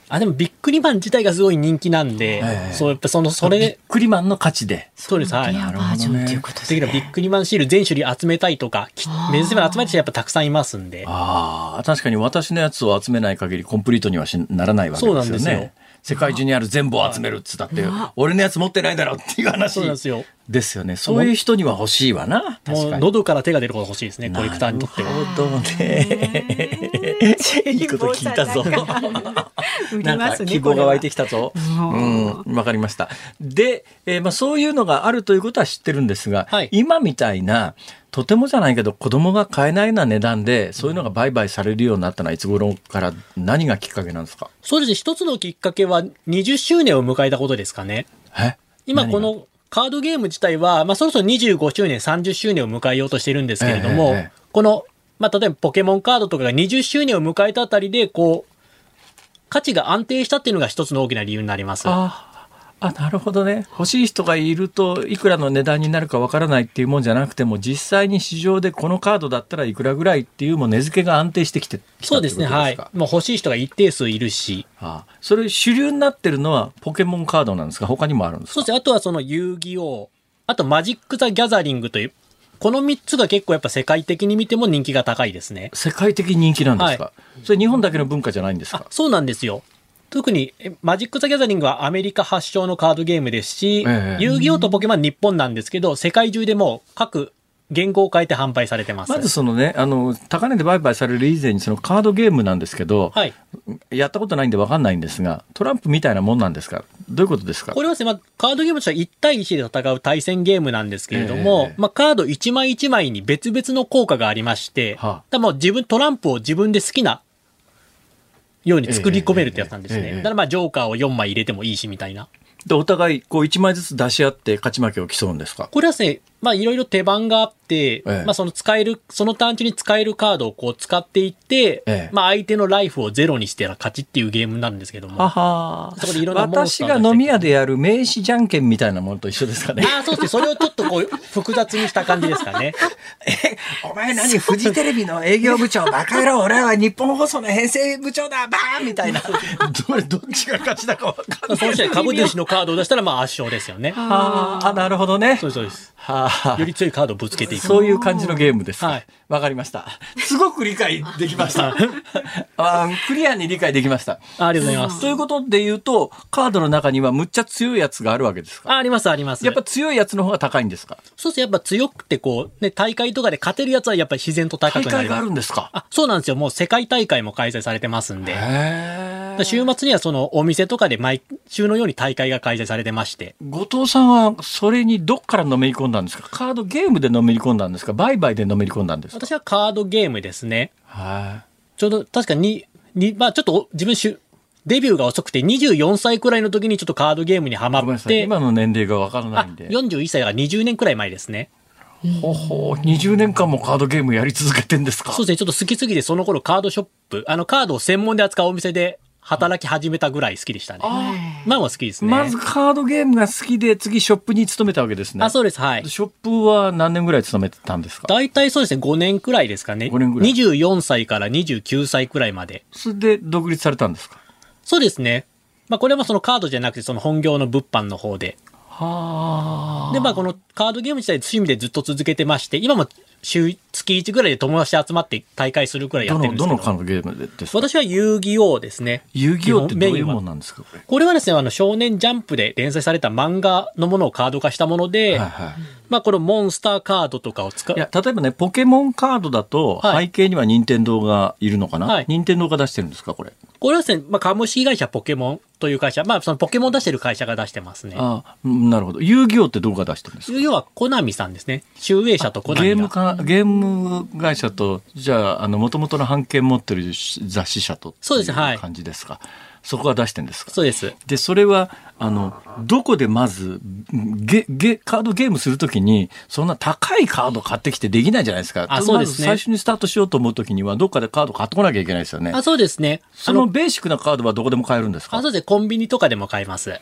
あ、でもビックリマン自体がすごい人気なんで、ええそう、やっぱその、それビッで、クリマンの価値で。そうです、はい。レアバージョンっていうことですできればビックリマンシール全種類集めたいとか、き目指せば集めたい人やっぱたくさんいますんで。ああ、確かに私のやつを集めない限りコンプリートにはしならないわけですよね。そうなんですよ世界中にある全部を集めるっつったって、俺のやつ持ってないだろっていう話そうなんですよ。ですよね。そういう人には欲しいわな。確もうかに。喉から手が出るほど欲しいですね、コレクターにとっては。なるほどね。いいこと聞いたぞ。なんか。希望が湧いてきたぞ。ううん、わかりました。で、えーまあそういうのがあるということは知ってるんですが、はい今みたいな、とてもじゃないけど子供が買えないような値段で、そういうのが売買されるようになったのはいつ頃から何がきっかけなんですか？そうですね、一つのきっかけは20周年を迎えたことですかね。え？今このカードゲーム自体は、まあそろそろ25周年、30周年を迎えようとしてるんですけれども、ええええこの、まあ例えばポケモンカードとかが20周年を迎えたあたりで、こう、価値が安定したっていうのが一つの大きな理由になります。ああ、なるほどね。欲しい人がいると、いくらの値段になるかわからないっていうもんじゃなくても、実際に市場でこのカードだったらいくらぐらいっていうもう値付けが安定してきてそうですね、はい。もう欲しい人が一定数いるし、ああそれ主流になってるのはポケモンカードなんですか？他にもあるんですか？そしてあとはその遊戯王、あとマジック・ザ・ギャザリングという、この3つが結構やっぱ世界的に見ても人気が高いですね。世界的に人気なんですか、はそれ日本だけの文化じゃないんですか、あそうなんですよ。特に、えマジック・ザ・ギャザリングはアメリカ発祥のカードゲームですし、ええ。遊戯王とポケモンは日本なんですけど、世界中でもう各言語を変えて販売されてます。まずそのね、あの、高値で売買される以前にそのカードゲームなんですけど、はい。やったことないんでわかんないんですが、トランプみたいなもんなんですか？どういうことですか？これはですね、まあ、カードゲームとしては1対1で戦う対戦ゲームなんですけれども、ええ。まあ、カード1枚1枚に別々の効果がありまして、はあ。もう自分、トランプを自分で好きなように作り込めるってやつなんですね。だからまあ、ジョーカーを4枚入れてもいいしみたいな。で、お互いこう1枚ずつ出し合って勝ち負けを競うんですか？これはですね、まあいろいろ手番があって、ええまあその使える、そのターン中に使えるカードをこう使っていって、ええまあ相手のライフをゼロにしてら勝ちっていうゲームなんですけども。はあはそこでいろんな私が飲み屋でやる名刺じゃんけんみたいなものと一緒ですかね。あ、そうですね。それをちょっとこう複雑にした感じですかね。お前何フジテレビの営業部長バカ野郎俺は日本放送の編成部長だバーンみたいなどれどっちが勝ちだか分かんないその人に株主のカードを出したらまあ圧勝ですよね。ああなるほどねそうです、そうです。はあ より強いカードをぶつけていく。そういう感じのゲームですか。はいわかりました。すごく理解できました。あクリアに理解できました。あありがとうございます。ということで言うと、カードの中にはむっちゃ強いやつがあるわけですか？ああります、あります。やっぱ強いやつの方が高いんですか？そうですね。やっぱ強くて、こう、ね、大会とかで勝てるやつはやっぱり自然と高大会があくなります。るんですか？あ、そうなんですよ。もう世界大会も開催されてますんで。週末にはそのお店とかで毎週のように大会が開催されてまして。後藤さんはそれにどっからのめり込んだんですか？カードゲームでのめり込んだんですか？売買でのめり込んだんですか？私はカードゲームですね。はちょうど確かに、に、まあちょっとお自分しゅ、デビューが遅くて24歳くらいの時にちょっとカードゲームにハマい。ごめんなさい。って、今の年齢がわからなあいんで。41歳が20年くらい前ですね。ほほう、20年間もカードゲームやり続けてんですか？そうですね。ちょっと好きすぎてその頃カードショップ、あのカードを専門で扱うお店で働き始めたぐらい好きでしたね。まあも好きですね。まずカードゲームが好きで、次ショップに勤めたわけですね。あ、そうです。はい。ショップは何年ぐらい勤めてたんですか？大体そうですね。5年くらいですかね。5年くらい24歳から29歳くらいまで。それで独立されたんですか？そうですね。まあこれもそのカードじゃなくてその本業の物販の方で。はで、まあこのカードゲーム自体趣味でずっと続けてまして、今も週、月1ぐらいで友達集まって大会するくらいやどの、ってるんですけど。どのカードゲームでですか？私は遊戯王ですね。遊戯王ってどういうもんなんですか？これ。これはですね、あの、少年ジャンプで連載された漫画のものをカード化したもので、はいはい。まあこのモンスターカードとかを使うい。や、例えばね、ポケモンカードだと、はい背景には任天堂がいるのかな、はい任天堂が出してるんですかこれ？これはですね、まあ株式会社ポケモンという会社、まあそのポケモン出してる会社が出してますね。あなるほど。遊戯王ってどこが出してるんですか？要はコナミさんですね。集英社とコナミが。ゲームか、ゲーム会社と、じゃあ、あの、元々の版権持ってる雑誌社と。そうですはいい感じですか？そこが出してるんですか？そうです。で、それは、あの、どこでまず、ゲ、ゲ、カードゲームするときに、そんな高いカード買ってきてできないじゃないですか。あそうですね最初にスタートしようと思うときには、どっかでカード買ってこなきゃいけないですよねあ、。そうですね。そのベーシックなカードはどこでも買えるんですか？あ、そうですね。コンビニとかでも買えます。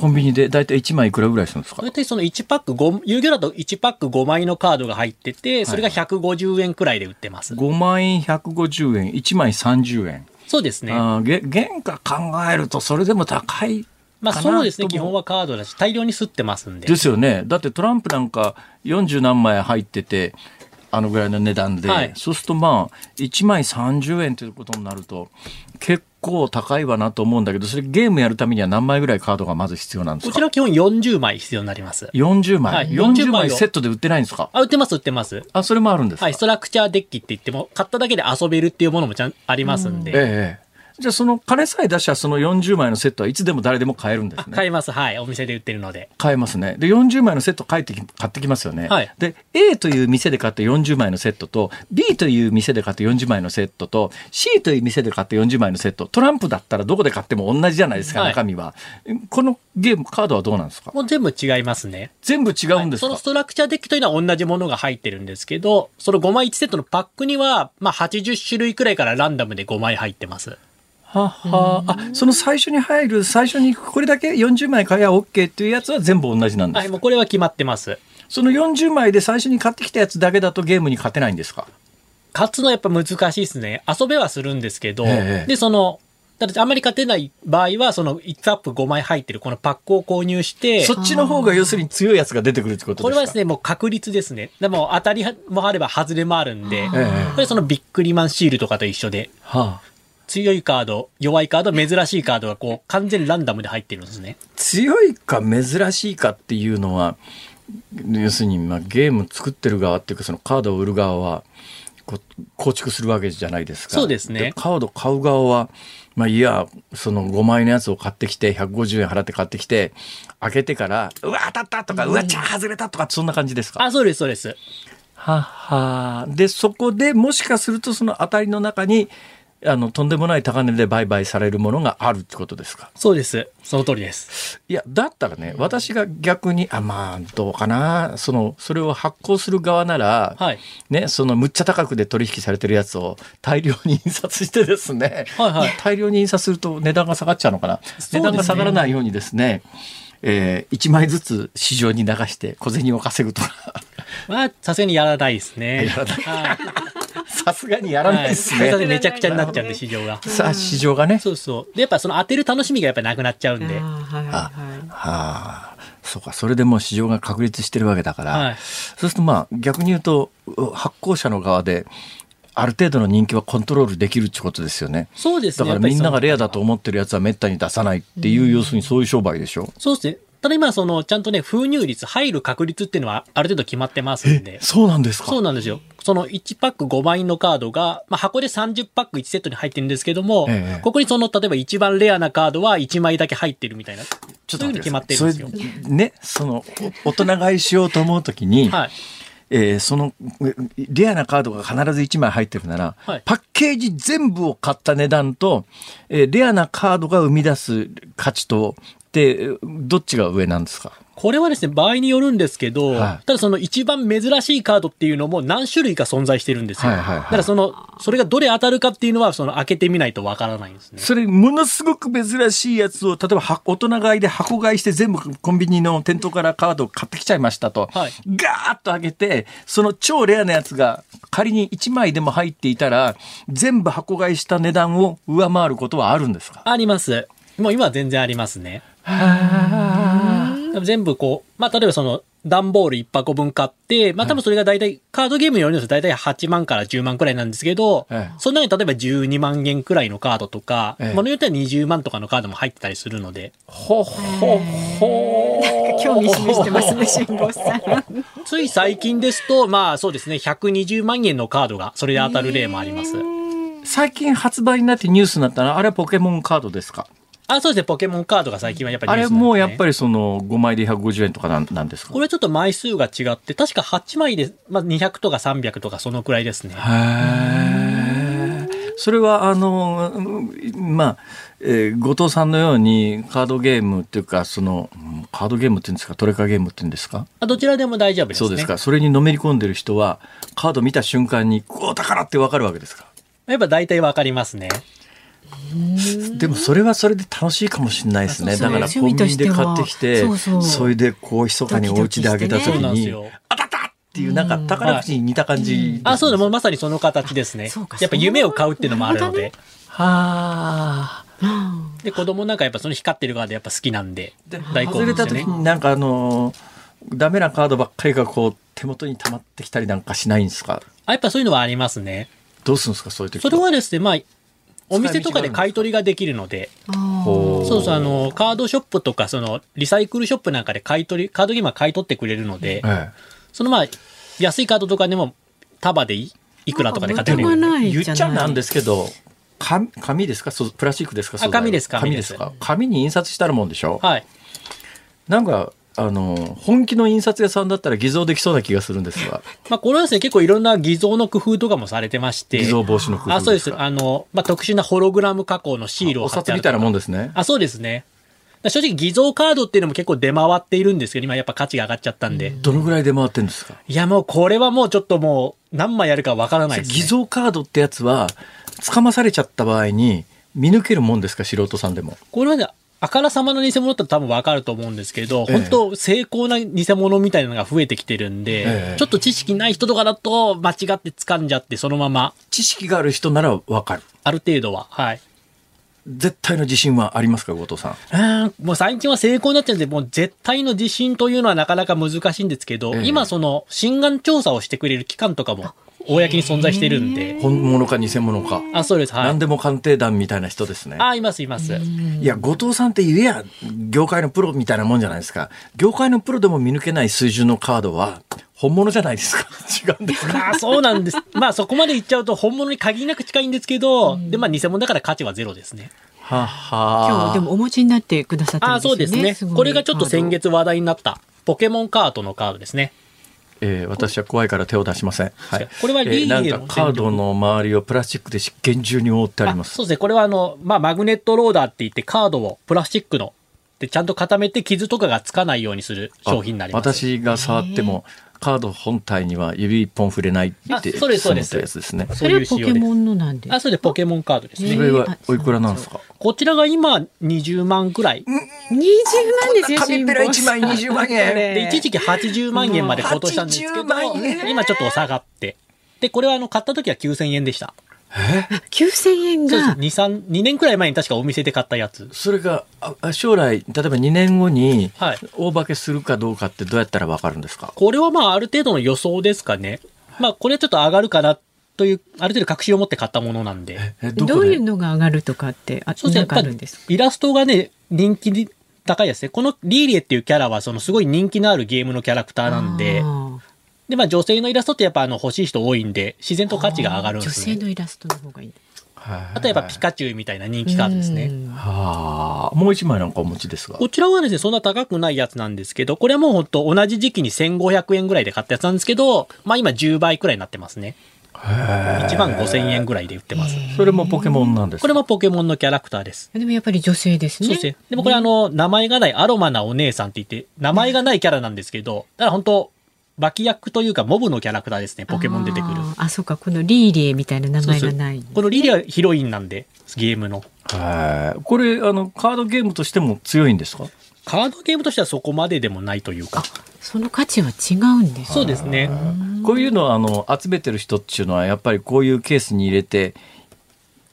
コンビニで大体1枚いくらぐらいするんですか？大体その1パック5、遊戯王だと1パック5枚のカードが入ってて、それが150円くらいで売ってます。5枚150円、1枚30円。そうですね。あーげ原価考えるとそれでも高いまあそうですね。基本はカードだし、大量に吸ってますんで。ですよね。だってトランプなんか40何枚入ってて、あのぐらいの値段で、はいそうするとまあ、1枚30円ということになると、結構高いわなと思うんだけど、それゲームやるためには何枚ぐらいカードがまず必要なんですか？こちらは基本40枚必要になります。?40 枚、はい40 40枚セットで売ってないんですか？あ、売ってます、売ってます。あ、それもあるんですか、はい、ストラクチャーデッキって言っても、買っただけで遊べるっていうものもちゃんありますんで。ええ。じゃあその金さえ出しゃその40枚のセットはいつでも誰でも買えるんですね。買えます。はい。お店で売ってるので。買えますね。で、40枚のセット買ってき買ってきますよね。はいで、A という店で買った40枚のセットと、B という店で買った40枚のセットと、C という店で買った40枚のセット、トランプだったらどこで買っても同じじゃないですか、はい中身は。このゲーム、カードはどうなんですか？もう全部違いますね。全部違うんですか、そのストラクチャーデッキというのは同じものが入ってるんですけど、その5枚1セットのパックには、まあ80種類くらいからランダムで5枚入ってます。はは。あ、その最初に入る、最初にこれだけ40枚買えば OK っていうやつは全部同じなんですか、はい、もうこれは決まってます。その40枚で最初に買ってきたやつだけだとゲームに勝てないんですか？勝つのはやっぱ難しいですね。遊べはするんですけど、ええ。で、その、だってあんまり勝てない場合は、その1アップ5枚入ってるこのパックを購入して、そっちの方が要するに強いやつが出てくるってことですか？これはですね、もう確率ですね。でも当たりもあれば外れもあるんで、ええ。これそのビックリマンシールとかと一緒で、はあ強いカード、弱いカード、珍しいカードがこう完全ランダムで入ってるんですね。強いか珍しいかっていうのは要するにまあゲーム作ってる側っていうかそのカードを売る側はこう構築するわけじゃないですか。そうですねカード買う側はまあいやその5万円のやつを買ってきて150円払って買ってきて開けてからうわ当たったとかうわちゃ外れたとかそんな感じですか？あ、そうです、そうです。ははでそこでもしかするとその当たりの中にあのとんでもない高値で売買されるものがあるってことですか？そうです。その通りです。いや、だったらね、私が逆に、あ、まあ、どうかな、その、それを発行する側なら、はい。ね、そのむっちゃ高くで取引されてるやつを大量に印刷してですね、はいはい大量に印刷すると値段が下がっちゃうのかな？値段が下がらないようにですね、えー、1枚ずつ市場に流して小銭を稼ぐとか、まあ、さすがにやらないですね。やらない。さすがにやらないですね。はいめちゃくちゃになっちゃうんで、市場が。さあ、市場がね。そうそう。で、やっぱその当てる楽しみがやっぱなくなっちゃうんで。あーはいはいはあ、そうか。それでもう市場が確立してるわけだから。はいそうするとまあ逆に言うと、う発行者の側で、ある程度の人気はコントロールできるってことですよね。そうですね。だからみんながレアだと思思ってるやつはめったに出さないっていう、要するにそういう商売でしょ。そうですね。ただ今、その、ちゃんとね、封入率、入る確率っていうのはある程度決まってますんで。そうなんですか？そうなんですよ。その1パック5万円のカードが、まあ、箱で30パック1セットに入ってるんですけども、ええここにその、例えば一番レアなカードは1枚だけ入ってるみたいな。ちょっそういうの決まってるんですよ。ね、その、お大人買いしようと思うときに、はい。えーその、えレアなカードが必ず1枚入ってるなら、はいパッケージ全部を買った値段と、えーレアなカードが生み出す価値と、で、どっちが上なんですか？これはですね、場合によるんですけど、はいただその一番珍しいカードっていうのも何種類か存在してるんですよ。はいはいはいだからその、それがどれ当たるかっていうのは、その開けてみないとわからないんですね。それ、ものすごく珍しいやつを、例えばは大人買いで箱買いして全部コンビニの店頭からカードを買ってきちゃいましたと、はいガーッと開けて、その超レアなやつが仮に1枚でも入っていたら、全部箱買いした値段を上回ることはあるんですか？あります。もう今は全然ありますね。全部こう、まあ、例えばその、段ボール1箱分買って、まあ、多分それが大体、カードゲームによるんですよ。大体8万から10万くらいなんですけど、ええその中に例えば12万円くらいのカードとか、ええ。ものによっては20万とかのカードも入ってたりするので、ほほほ興味示してますね、辛坊さん。つい最近ですと、まあそうですね、120万円のカードがそれで当たる例もあります。最近発売になってニュースになったのは、あれはポケモンカードですか？あ、そうですね、ポケモンカードが最近はやっぱりあれもうやっぱりその5枚で150円とかなんなんですか？これはちょっと枚数が違って、確か8枚で、まあ、200とか300とかそのくらいですね。へえ。それはあのうんまあ、えー後藤さんのようにカードゲームっていうかそのうんカードゲームっていうんですか？トレカゲームっていうんですか？あどちらでも大丈夫ですね。そうですかそれにのめり込んでる人はカード見た瞬間にこうだからってわかるわけですか？やっぱ大体わかりますね。でもそれはそれで楽しいかもしれないですね。だからコンビニで買ってきてそれでこう密かにお家であげた時によ。あたったっていうなんか宝くじに似た感じあ、そうだ、もうまさにその形ですね。やっぱ夢を買うっていうのもあるので。はあ。で、子供なんかやっぱその光ってるカードやっぱ好きなんで、大好物ですよね。なんかあのーダメなカードばっかりがこう手元に溜まってきたりなんかしないんですか？あ、やっぱそういうのはありますね。どうするんですかそういう時それはですね、まあ、お店とかで買い取りができるので、そうそう、あの、カードショップとか、その、リサイクルショップなんかで買い取り、カードゲームは買い取ってくれるので、えそのまあ、安いカードとかでも、束でいいくらとかで買ってくれる。言っちゃなん。ですけど紙紙ですか？プラスチックですか？紙です紙で紙です紙に印刷したらもんでしょ？はい。なんかあの本気の印刷屋さんだったら偽造できそうな気がするんですが まあ、これはですね、結構いろんな偽造の工夫とかもされてまして。偽造防止の工夫あ、そうです。かあの、まあ、特殊なホログラム加工のシールをお貼ってある札みたいなもんで。ですねあ、そうですね。正直偽造カードっていうのも結構出回っているんですけど、今やっぱ価値が上がっちゃったんで。どのぐらい出回ってんですか？いや、もうこれはもうちょっともう何枚やるかわからないです、ね。偽造カードってやつは捕まされちゃった場合に見抜けるもんですか？素人さんでもこれはね、あからさまな偽物だったら多分わかると思うんですけど、ええ。本当成功な偽物みたいなのが増えてきてるんで、ええ。ちょっと知識ない人とかだと間違って掴んじゃってそのまま、知識がある人ならわかる。ある程度は、はい。絶対の自信はありますか後藤さん？あーもう最近は成功になっちゃうんで、もう絶対の自信というのはなかなか難しいんですけど、ええ。今その、心眼調査をしてくれる機関とかも、公に存在してるんで、本物か偽物か、あ、そうです、はい何。でも鑑定団みたいな人ですねあ、います、います。いや後藤さんって言えや業界のプロみたいなもんじゃないですか業界のプロでも見抜けない水準のカードは本物じゃないですか 違うんですか？まあそうなんです。まあそこまで言っちゃうと本物に限りなく近いんですけど、でまあ偽物だから価値はゼロですね。はは今日でもお持ちになってくださってるあんですよね。そうですね。ごいこれがちょっと先月話題になったポケモンカードのカードですね。えー私は怖いから手を出しません。はい。これはリーゲのえーなんかカードの周りをプラスチックで厳重に覆ってあります。そうですね。これはあの、まあマグネットローダーって言ってカードをプラスチックのでちゃんと固めて傷とかがつかないようにする商品になります。あ私が触ってもカード本体には指一本触れないってあそうですそうです思ったやつですね。それ。ポケモンのなんで？あ、それでポケモンカードですね。それはおいくらなんですか？こちらが今20万くらい。20万ですよ、紙っぺら1枚20万円。で、一時期80万円まで高騰したんですけど80万、円今ちょっと下がって。で、これはあの、買った時は9000円でした。9000円。が2、3、2年くらい前に確かお店で買ったやつ。それがああ将来例えば2年後にはい大化けするかどうかってどうやったらわかるんですか？これはまあある程度の予想ですかね。まあこれはちょっと上がるかなという、ある程度確信を持って買ったものなんで。どういうのが上がるとかってあそうですかあるんですか？イラストがね、人気高いですね。このリーリエっていうキャラはそのすごい人気のあるゲームのキャラクターなんで、あでまあ女性のイラストってやっぱあの欲しい人多いんで、自然と価値が上がるんですね。性のイラストの方がいいあとやっぱピカチュウみたいな人気カードですね。うんはあもう一枚なんかお持ちですがこちらはですね、そんな高くないやつなんですけど、これはもう本当同じ時期に1500円ぐらいで買ったやつなんですけど、まあ今10倍くらいになってますね。1万5000円ぐらいで売ってます。それもポケモンなんですか？これもポケモンのキャラクターです。でもやっぱり女性ですねそうですね。でもこれあの、名前がないアロマなお姉さんって言って、名前がないキャラなんですけど、だから本当脇役というかモブのキャラクターですね、ポケモン出てくる。あそうかこのリーリエみたいな名前がないこのリリアヒロインなんで、ゲームの。はいこれあのカードゲームとしても強いんですか？カードゲームとしてはそこまででもないというか。その価値は違うんですそうですね。こういうのはあの集めてる人っていうのはやっぱりこういうケースに入れて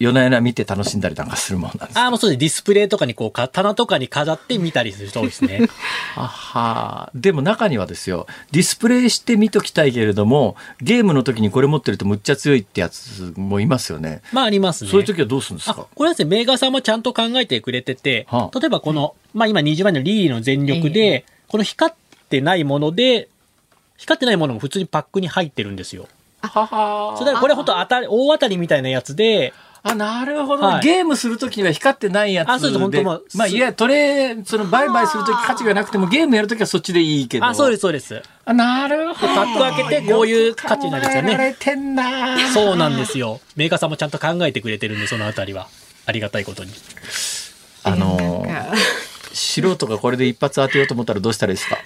夜な夜な見て楽しんだりなんかするもんなんですか？ああ、もうそうです。ディスプレイとかにこうか、棚とかに飾って見たりする人ですね。あはでも中にはですよディスプレイして見ときたいけれどもゲームの時にこれ持ってるとむっちゃ強いってやつもいますよねまあありますね。そういう時はどうするんですあかこれはですね、メーカーさんもちゃんと考えてくれてて、はあ例えばこの、まあ今20万のリーリーの全力で、この光ってないもので、光ってないものも普通にパックに入ってるんですよ。ははそれだからこれ本当当たり、大当たりみたいなやつで、あなるほど、はいゲームする時には光ってないやつであそうです本当もうまあいやトレその売買する時価値がなくてもゲームやる時はそっちでいいけどあ、そうです、そうです。あなるほどパック開けてこういう価値になるんですよね考えられてんなそうなんですよ。メーカーさんもちゃんと考えてくれてるんで、そのあたりは。ありがたいことに。あのなんか素人がこれで一発当てようと思ったらどうしたらいいですか？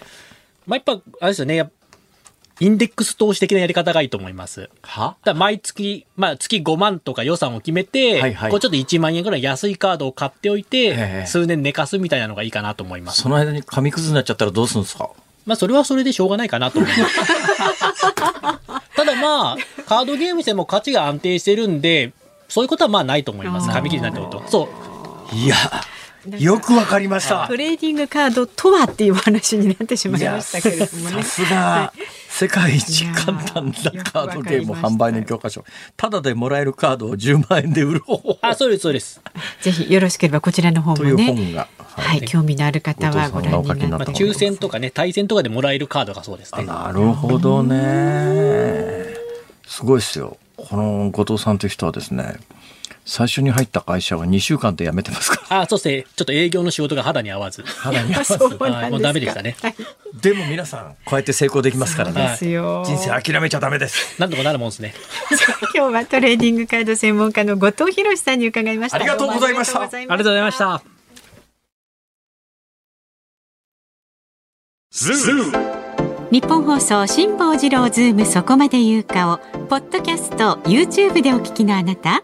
まあ、やっぱ、あれですよね。やっぱインデックス投資的なやり方がいいと思います。は？だ毎月、まあ月5万とか予算を決めて、はいはいこうちょっと1万円ぐらい安いカードを買っておいて、ええ数年寝かすみたいなのがいいかなと思います。その間に紙くずになっちゃったらどうするんですか？まあそれはそれでしょうがないかなと思います。ただまあ、カードゲームしても価値が安定してるんで、そういうことはまあないと思います。紙切りになってると。そう。いやよくわかりました。トレーディングカードとはっていう話になってしまいましたけれどもね。さすが。世界一簡単なカードゲーム販売の教科書。ただでもらえるカードを10万円で売る方法。あ、そうです、そうです。ぜひよろしければこちらの方もというね。本が、はい、興味のある方はご覧になって。抽選とかね、対戦とかでもらえるカードがそうですあね。なるほどね。すごいですよ。この後藤さんという人はですね最初に入った会社は2週間で辞めてますから。あ、そうですね。ちょっと営業の仕事が肌に合わず。肌に合わず。もうダメでしたね。はい。でも皆さんこうやって成功できますからそうでねすよ。人生諦めちゃダメです。なんとかなるもんですね。今日はトレーディングカード専門家の後藤博さんに伺いました。ありがとうございました。ありがとうございました。ニッポン放送辛坊治郎ズームそこまで言うかをポッドキャスト YouTube でお聞きのあなた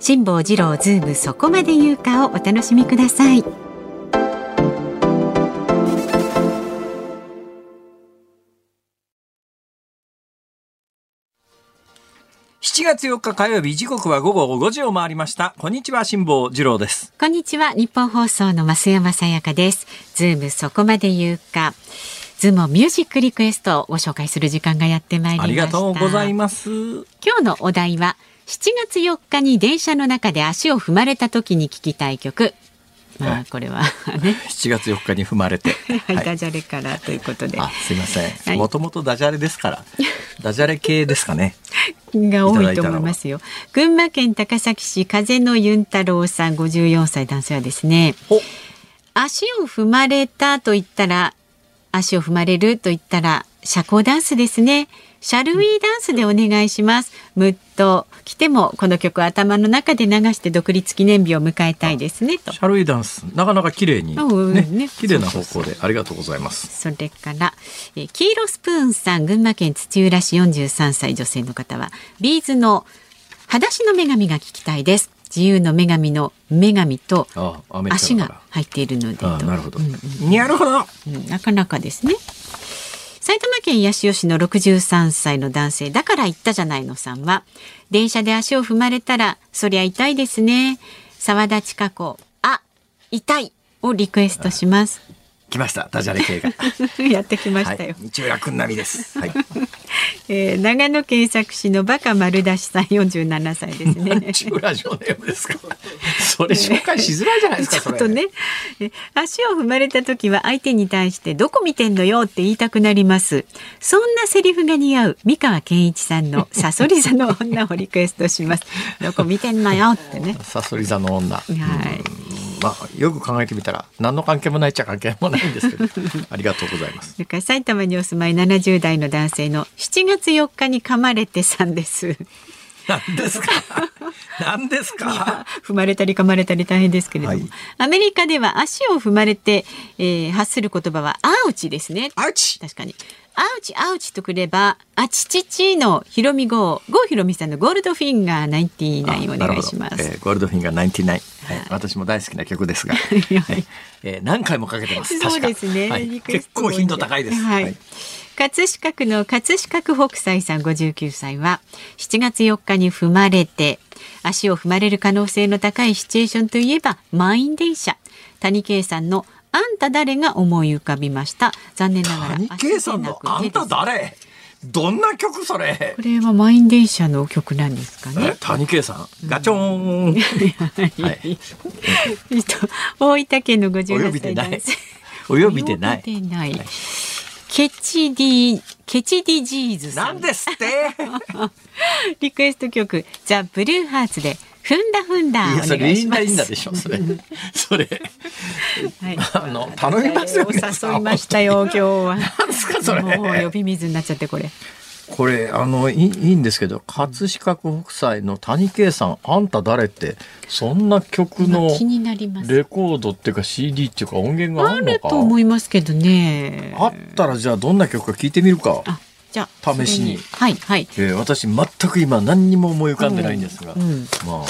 辛坊治郎ズームそこまで言うかをお楽しみください。7月4日火曜日時刻は午後5時を回りましたこんにちは辛坊治郎ですこんにちはニッポン放送の増山さやかです。ズームそこまで言うか。ズームをミュージックリクエストをご紹介する時間がやってまいりました。ありがとうございます今日のお題は7月4日に電車の中で足を踏まれた時に聞きたい曲。まあこれは ね。7月4日に踏まれて。はい、はいダジャレからということで。あ、すいませはい。ん。もともとダジャレですから。ダジャレ系ですかね。が多いと思いますよ。群馬県高崎市風のゆん太郎さん54歳男性はですねほ。足を踏まれたと言ったら足を踏まれると言ったら社交ダンスですねシャルウィーダンスでお願いしますムッと来てもこの曲を頭の中で流して独立記念日を迎えたいですねとシャルイダンス。なかなか綺麗に。うんねね。綺麗な方向で。ありがとうございます。それから、えー黄色スプーンさん群馬県土浦市43歳女性の方はビーズの裸足の女神が聞きたいです自由の女神の女神と足が入っているのでなるほど。うんなるほど。うんなかなかですね埼玉県八潮市の63歳の男性だから言ったじゃないのさんは電車で足を踏まれたらそりゃ痛いですね。沢田千佳子あ痛いをリクエストします。来ました。ダジャレ系が。やってきましはいたよ、。内村くん並みです。はい。えー長野県佐久市のバカ丸出しさん47歳ですね 内村ジョネームですか。それ紹介しづらいじゃないですか。ちょっとねえ足を踏まれた時は相手に対してどこ見てんのよって言いたくなりますそんなセリフが似合う三河健一さんのサソリ座の女をリクエストしますどこ見てんのよってねサソリ座の女。はいまあ、よく考えてみたら、何の関係もないっちゃ関係もないんですけど。ありがとうございます。それから埼玉にお住まい70代の男性の7月4日に噛まれてさんです何ですか？何ですか？踏まれたり噛まれたり大変ですけれども、はいアメリカでは足を踏まれて、えー発する言葉はアウチですねあち。確かに。アウチアウチとくれば、あちちちのひろみ号、郷ひろみさんのゴールドフィンガー99お願いします。えーゴールドフィンガー99、はい。私も大好きな曲ですが、はい。えー何回もかけてます。そうですね。はい。結構頻度高いです。はい。葛飾区の葛飾区北斎さん59歳は7月4日に踏まれて足を踏まれる可能性の高いシチュエーションといえば満員電車。谷圭さんのあんた誰が思い浮かびました？残念ながら谷圭さんのあんた誰？どんな曲それ？これは満員電車の曲なんですかね。え谷圭さん。ガチョーン、はい、えっと大分県のお呼58びでない歳男性。お呼びでない。お呼びでない。ケチディケチディジーズさなんんですって。リクエスト曲ザブルーハーツでふんだふんだいやそれリンダリンダでしょそれ。それ。はい。あの頼みますよお誘いましたよ今日は。なんですかそれ。もう呼び水になっちゃってこれ。これあのいいいいんですけど葛飾区北斎の谷圭さんあんた誰ってそんな曲のレコードっていうか CD っていうか音源がああるのか？ると思いますけどね。あったらじゃあどんな曲か聞いてみるか、あじゃあ試しに。はいはい。えー私全く今何にも思い浮かんでないんですが、うんまああの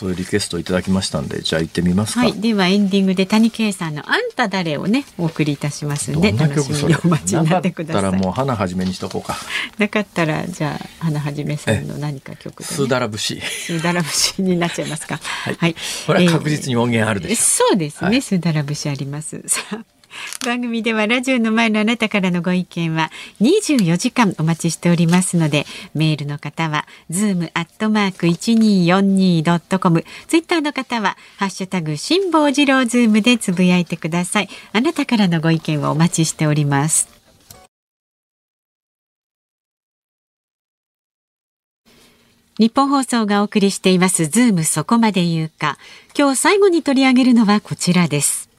そういうリクエストをいただきましたんでじゃあ行ってみますか、はい、ではエンディングで谷圭さんの「あんた誰?」をねお送りいたしますんで楽しみにお待ちになってください。なかったらもう花はじめにしとこうか。なかったらじゃあハナ肇さんの何か曲で、スーね、ダラ節。スーダラ節になっちゃいますか。はい、これは確実に音源あるでえーしょそうですね、はい。スーダラ節あります。さあ 番組ではラジオの前のあなたからのご意見は24時間お待ちしておりますのでメールの方は zoom アットマーク 1242.com ツイッターの方はハッシュタグ辛坊治郎ズームでつぶやいてください。あなたからのご意見をお待ちしております。ニッポン放送がお送りしていますズームそこまで言うか。今日最後に取り上げるのはこちらです。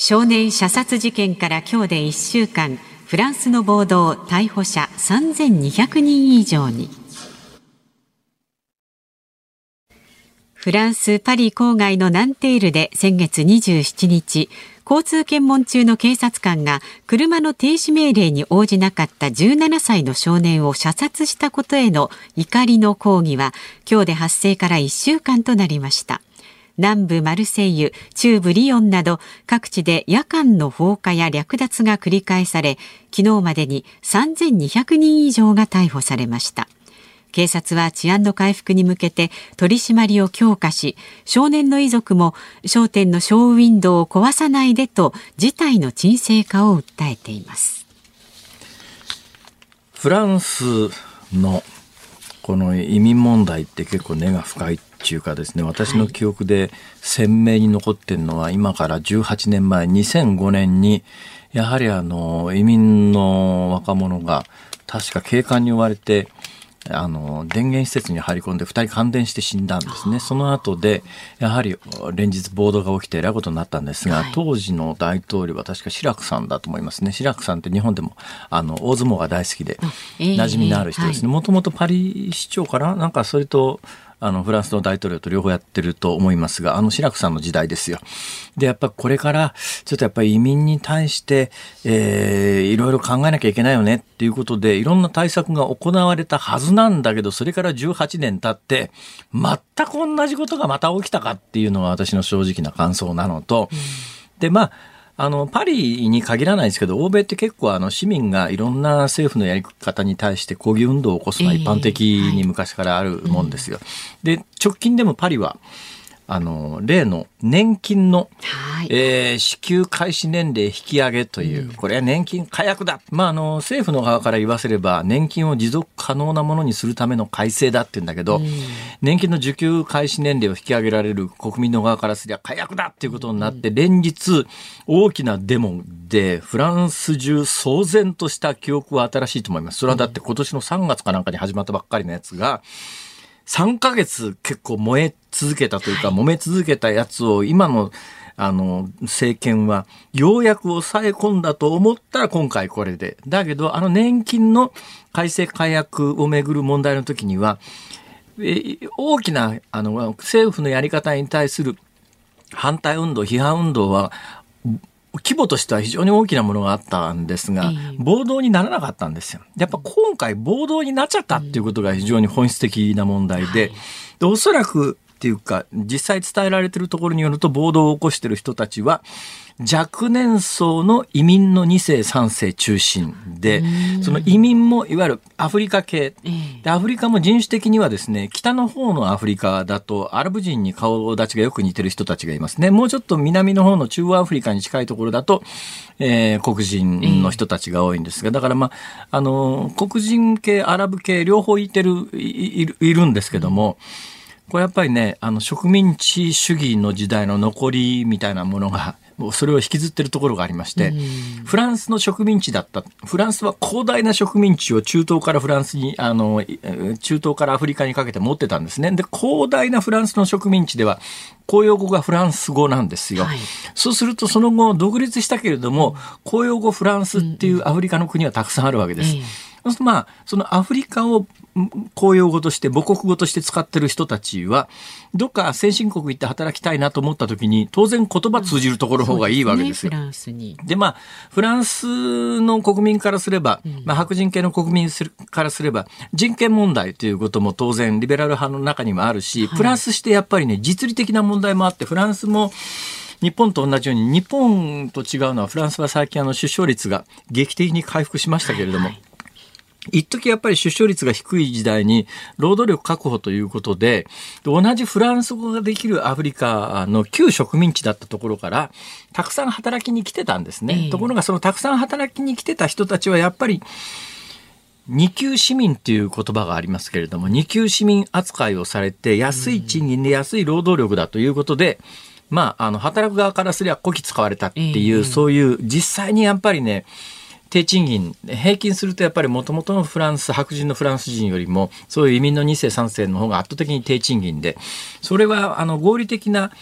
少年射殺事件から今日で1週間フランスの暴動逮捕者3200人以上に。フランス・パリ郊外のナンテールで先月27日交通検問中の警察官が車の停止命令に応じなかった17歳の少年を射殺したことへの怒りの抗議は今日で発生から1週間となりました。南部マルセイユ、中部リヨンなど各地で夜間の放火や略奪が繰り返され、昨日までに3200人以上が逮捕されました。警察は治安の回復に向けて取り締まりを強化し、少年の遺族も商店のショーウィンドウを壊さないでと事態の沈静化を訴えています。フランスのこの移民問題って結構根が深いっっていうかですね。私の記憶で鮮明に残ってるのは今から18年前2005年にやはりあの移民の若者が確か警官に追われてあの、電源施設に入り込んで2人感電して死んだんですね。その後で、やはり連日暴動が起きてえらいことになったんですが、はい、当時の大統領は確か志らくさんだと思いますね。志らくさんって日本でも、あの、大相撲が大好きで、馴染みのある人ですね。もともとパリ市長かな？なんかそれと、あの、フランスの大統領と両方やってると思いますが、あの、ラクさんの時代ですよ。で、やっぱこれから、ちょっとやっぱり移民に対して、えー、いろいろ考えなきゃいけないよねっていうことで、いろんな対策が行われたはずなんだけど、それから18年経って、全く同じことがまた起きたかっていうのが私の正直な感想なのと、で、まあ、あの、パリに限らないですけど、欧米って結構あの市民がいろんな政府のやり方に対して抗議運動を起こすのは一般的に昔からあるもんですよ。で、直近でもパリは、あの、例の年金の、はい、えー、支給開始年齢引き上げという、これは年金火薬だ。まあ、あの、政府の側から言わせれば、年金を持続可能なものにするための改正だって言うんだけど、うん、年金の受給開始年齢を引き上げられる国民の側からすりゃ火薬だっていうことになって、連日大きなデモで、フランス中騒然とした記憶は新しいと思います。それはだって今年の3月かなんかに始まったばっかりのやつが、3ヶ月結構燃え続けたというか、揉め続けたやつを今のあの、政権はようやく抑え込んだと思ったら今回これで。だけど、あの年金の改正改悪をめぐる問題の時には、え大きなあの政府のやり方に対する反対運動、批判運動は規模としては非常に大きなものがあったんですが、暴動にならなかったんですよ。やっぱ今回暴動になっちゃったっていうことが非常に本質的な問題で、でおそらくっていうか、実際伝えられてるところによると暴動を起こしてる人たちは、若年層の移民の2世3世中心でその移民もいわゆるアフリカ系。でアフリカも人種的にはですね北の方のアフリカだとアラブ人に顔立ちがよく似てる人たちがいますね。もうちょっと南の方の中央アフリカに近いところだと、えー、黒人の人たちが多いんですがだからまああの黒人系アラブ系両方いてるいるんですけども、これやっぱりねあの植民地主義の時代の残りみたいなものが それを引きずってるところがありまして、フランスの植民地だった。フランスは広大な植民地を中東からフランスに、あの、中東からアフリカにかけて持ってたんですね。で、広大なフランスの植民地では、公用語がフランス語なんですよ。はい、そうするとその後独立したけれども、公用語フランスっていうアフリカの国はたくさんあるわけです。うんそうするとまあ、そのアフリカを公用語として母国語として使ってる人たちはどっか先進国行って働きたいなと思った時に当然言葉通じるところ方がいいわけですよ。うん、すね、フランスに。でまあフランスの国民からすれば、うん、まあ、白人系の国民からすれば人権問題ということも当然リベラル派の中にもあるし、はい、プラスしてやっぱりね実利的な問題もあってフランスも日本と同じように日本と違うのはフランスは最近あの出生率が劇的に回復しましたけれども、はいはい一時やっぱり出生率が低い時代に労働力確保ということで、同じフランス語ができるアフリカの旧植民地だったところから、たくさん働きに来てたんですね。えー、ところがそのたくさん働きに来てた人たちはやっぱり、二級市民っていう言葉がありますけれども、二級市民扱いをされて、安い賃金で安い労働力だということで、まあ、あの、働く側からすればこき使われたっていう、えー、そういう、実際にやっぱりね、低賃金平均するとやっぱりもともとのフランス白人のフランス人よりもそういう移民の2世3世の方が圧倒的に低賃金でそれはあの合理的な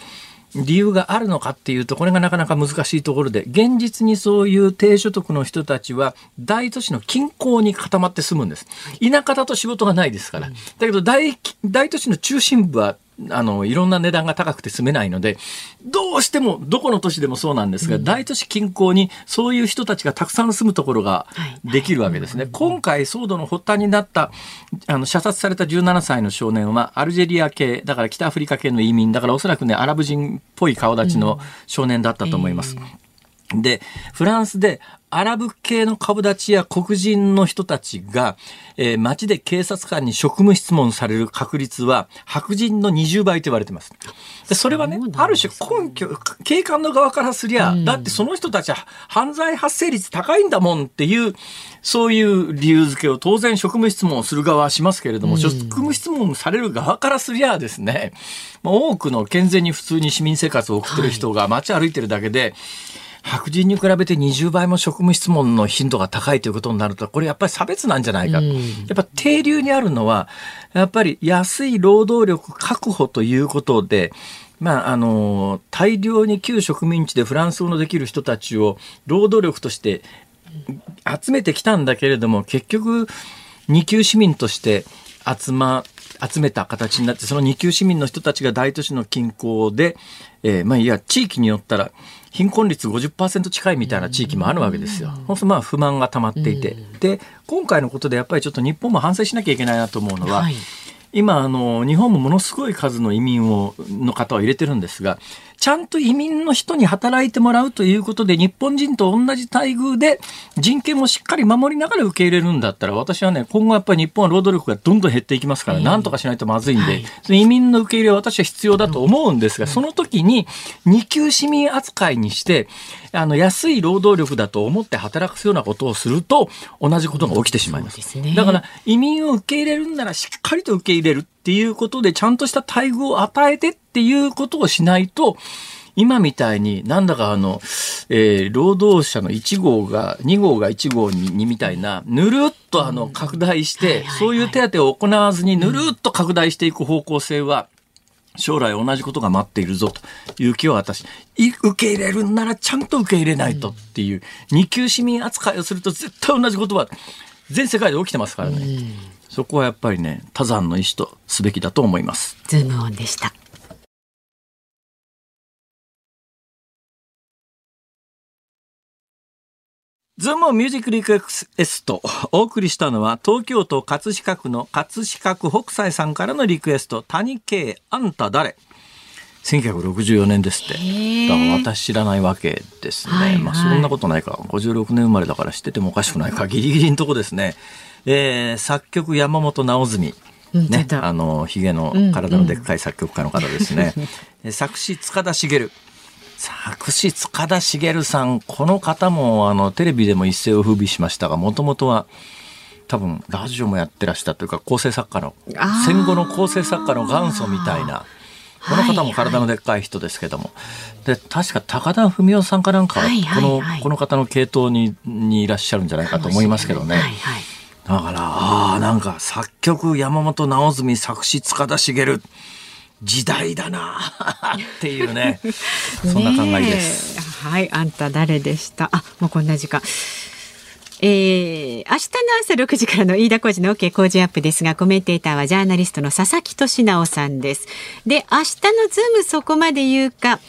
理由があるのかっていうとこれがなかなか難しいところで現実にそういう低所得の人たちは大都市の近郊に固まって住むんです。田舎だと仕事がないですからだけど大都市の中心部はあの、いろんな値段が高くて住めないので、どうしても、どこの都市でもそうなんですが、うん、大都市近郊にそういう人たちがたくさん住むところができるわけですね。はい、今回、騒動の発端になった、あの、射殺された17歳の少年は、アルジェリア系、だから北アフリカ系の移民、だからおそらくね、アラブ人っぽい顔立ちの少年だったと思います。うんえー。で、フランスでアラブ系の株立ちや黒人の人たちが、えー、街で警察官に職務質問される確率は白人の20倍と言われてます。でそれはね、ある種根拠、警官の側からすりゃ、うん、だってその人たちは犯罪発生率高いんだもんっていう、そういう理由付けを当然職務質問をする側はしますけれども、うん、職務質問される側からすりゃですね、多くの健全に普通に市民生活を送ってる人が街歩いてるだけで、はい白人に比べて20倍も職務質問の頻度が高いということになると、これやっぱり差別なんじゃないか。うん、やっぱ定流にあるのは、やっぱり安い労働力確保ということで、まあ、あの、大量に旧植民地でフランス語のできる人たちを労働力として集めてきたんだけれども、結局、二級市民として集ま、集めた形になって、その二級市民の人たちが大都市の近郊で、えー、まあ、いや、地域によったら、貧困率50%近いみたいな地域もあるわけですよ。まあ不満が溜まっていて。で、今回のことでやっぱりちょっと日本も反省しなきゃいけないなと思うのは、はい、今あの日本もものすごい数の移民をの方を入れてるんですがちゃんと移民の人に働いてもらうということで日本人と同じ待遇で人権もしっかり守りながら受け入れるんだったら私はね今後やっぱり日本は労働力がどんどん減っていきますからなんとかしないとまずいんで、はい、移民の受け入れは私は必要だと思うんですが、その時に二級市民扱いにしてあの安い労働力だと思って働くようなことをすると同じことが起きてしまいます。だから移民を受け入れるんならしっかりと受け入れるっていうことでちゃんとした待遇を与えてっていうことをしないと今みたいになんだかあの、えー、労働者の1号が2号が1号にみたいなぬるっとあの拡大して、そういう手当を行わずにぬるっと拡大していく方向性は、将来同じことが待っているぞという気は私、受け入れるんならちゃんと受け入れないとっていう、二級市民扱いをすると絶対同じことは全世界で起きてますからね。そこはやっぱりね、多山の意思とすべきだと思います。ズームオンでした。ズームミュージックリクエスト。お送りしたのは、東京都葛飾区の葛飾区北斎さんからのリクエスト、谷啓、あんた誰？1964年ですって。だから私知らないわけですね。はいはい、まあそんなことないか。56年生まれだから知っててもおかしくないか。ギリギリのとこですね。えー、作曲山本直純。ね、あの、ヒゲの体のでっかい作曲家の方ですね。うんうん、作詞塚田茂。作詞塚田茂さん、この方もあのテレビでも一世を風靡しましたが、もともとは多分ラジオもやってらしたというか構成作家の戦後の構成作家の元祖みたいな。この方も体のでっかい人ですけども、はいはい、で確か高田文夫さんかなんか、このこの方の系統ににいらっしゃるんじゃないかと思いますけどね。はいはい、だからああなんか作曲山本直純作詞塚田茂時代だな っていうね。そんな考えです。はいあんた誰でした？あもうこんな時間。えー、明日の朝6時からの飯田浩司の OK 工事アップですが、コメンテーターはジャーナリストの佐々木俊尚さんです。で、明日のズームそこまで言うか、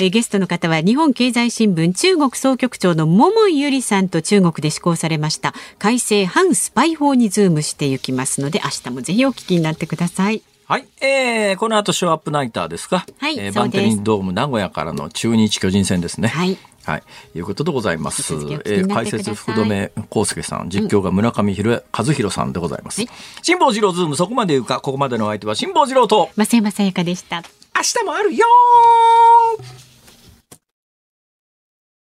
えゲストの方は日本経済新聞中国総局長の桃井裕理さんと中国で施行されました改正反スパイ法にズームしていきますので明日もぜひお聞きになってください。はい。えー、この後、ショーアップナイターですか？はい。えー、バンテリンドーム名古屋からの中日巨人戦ですね。はい。はい。いうことでございます。えー、解説福留康介さん、実況が村上弘和弘さんでございます。はい、辛坊治郎ズーム、そこまで言うか、ここまでの相手は辛坊治郎と、増山さやかでした。明日もあるよ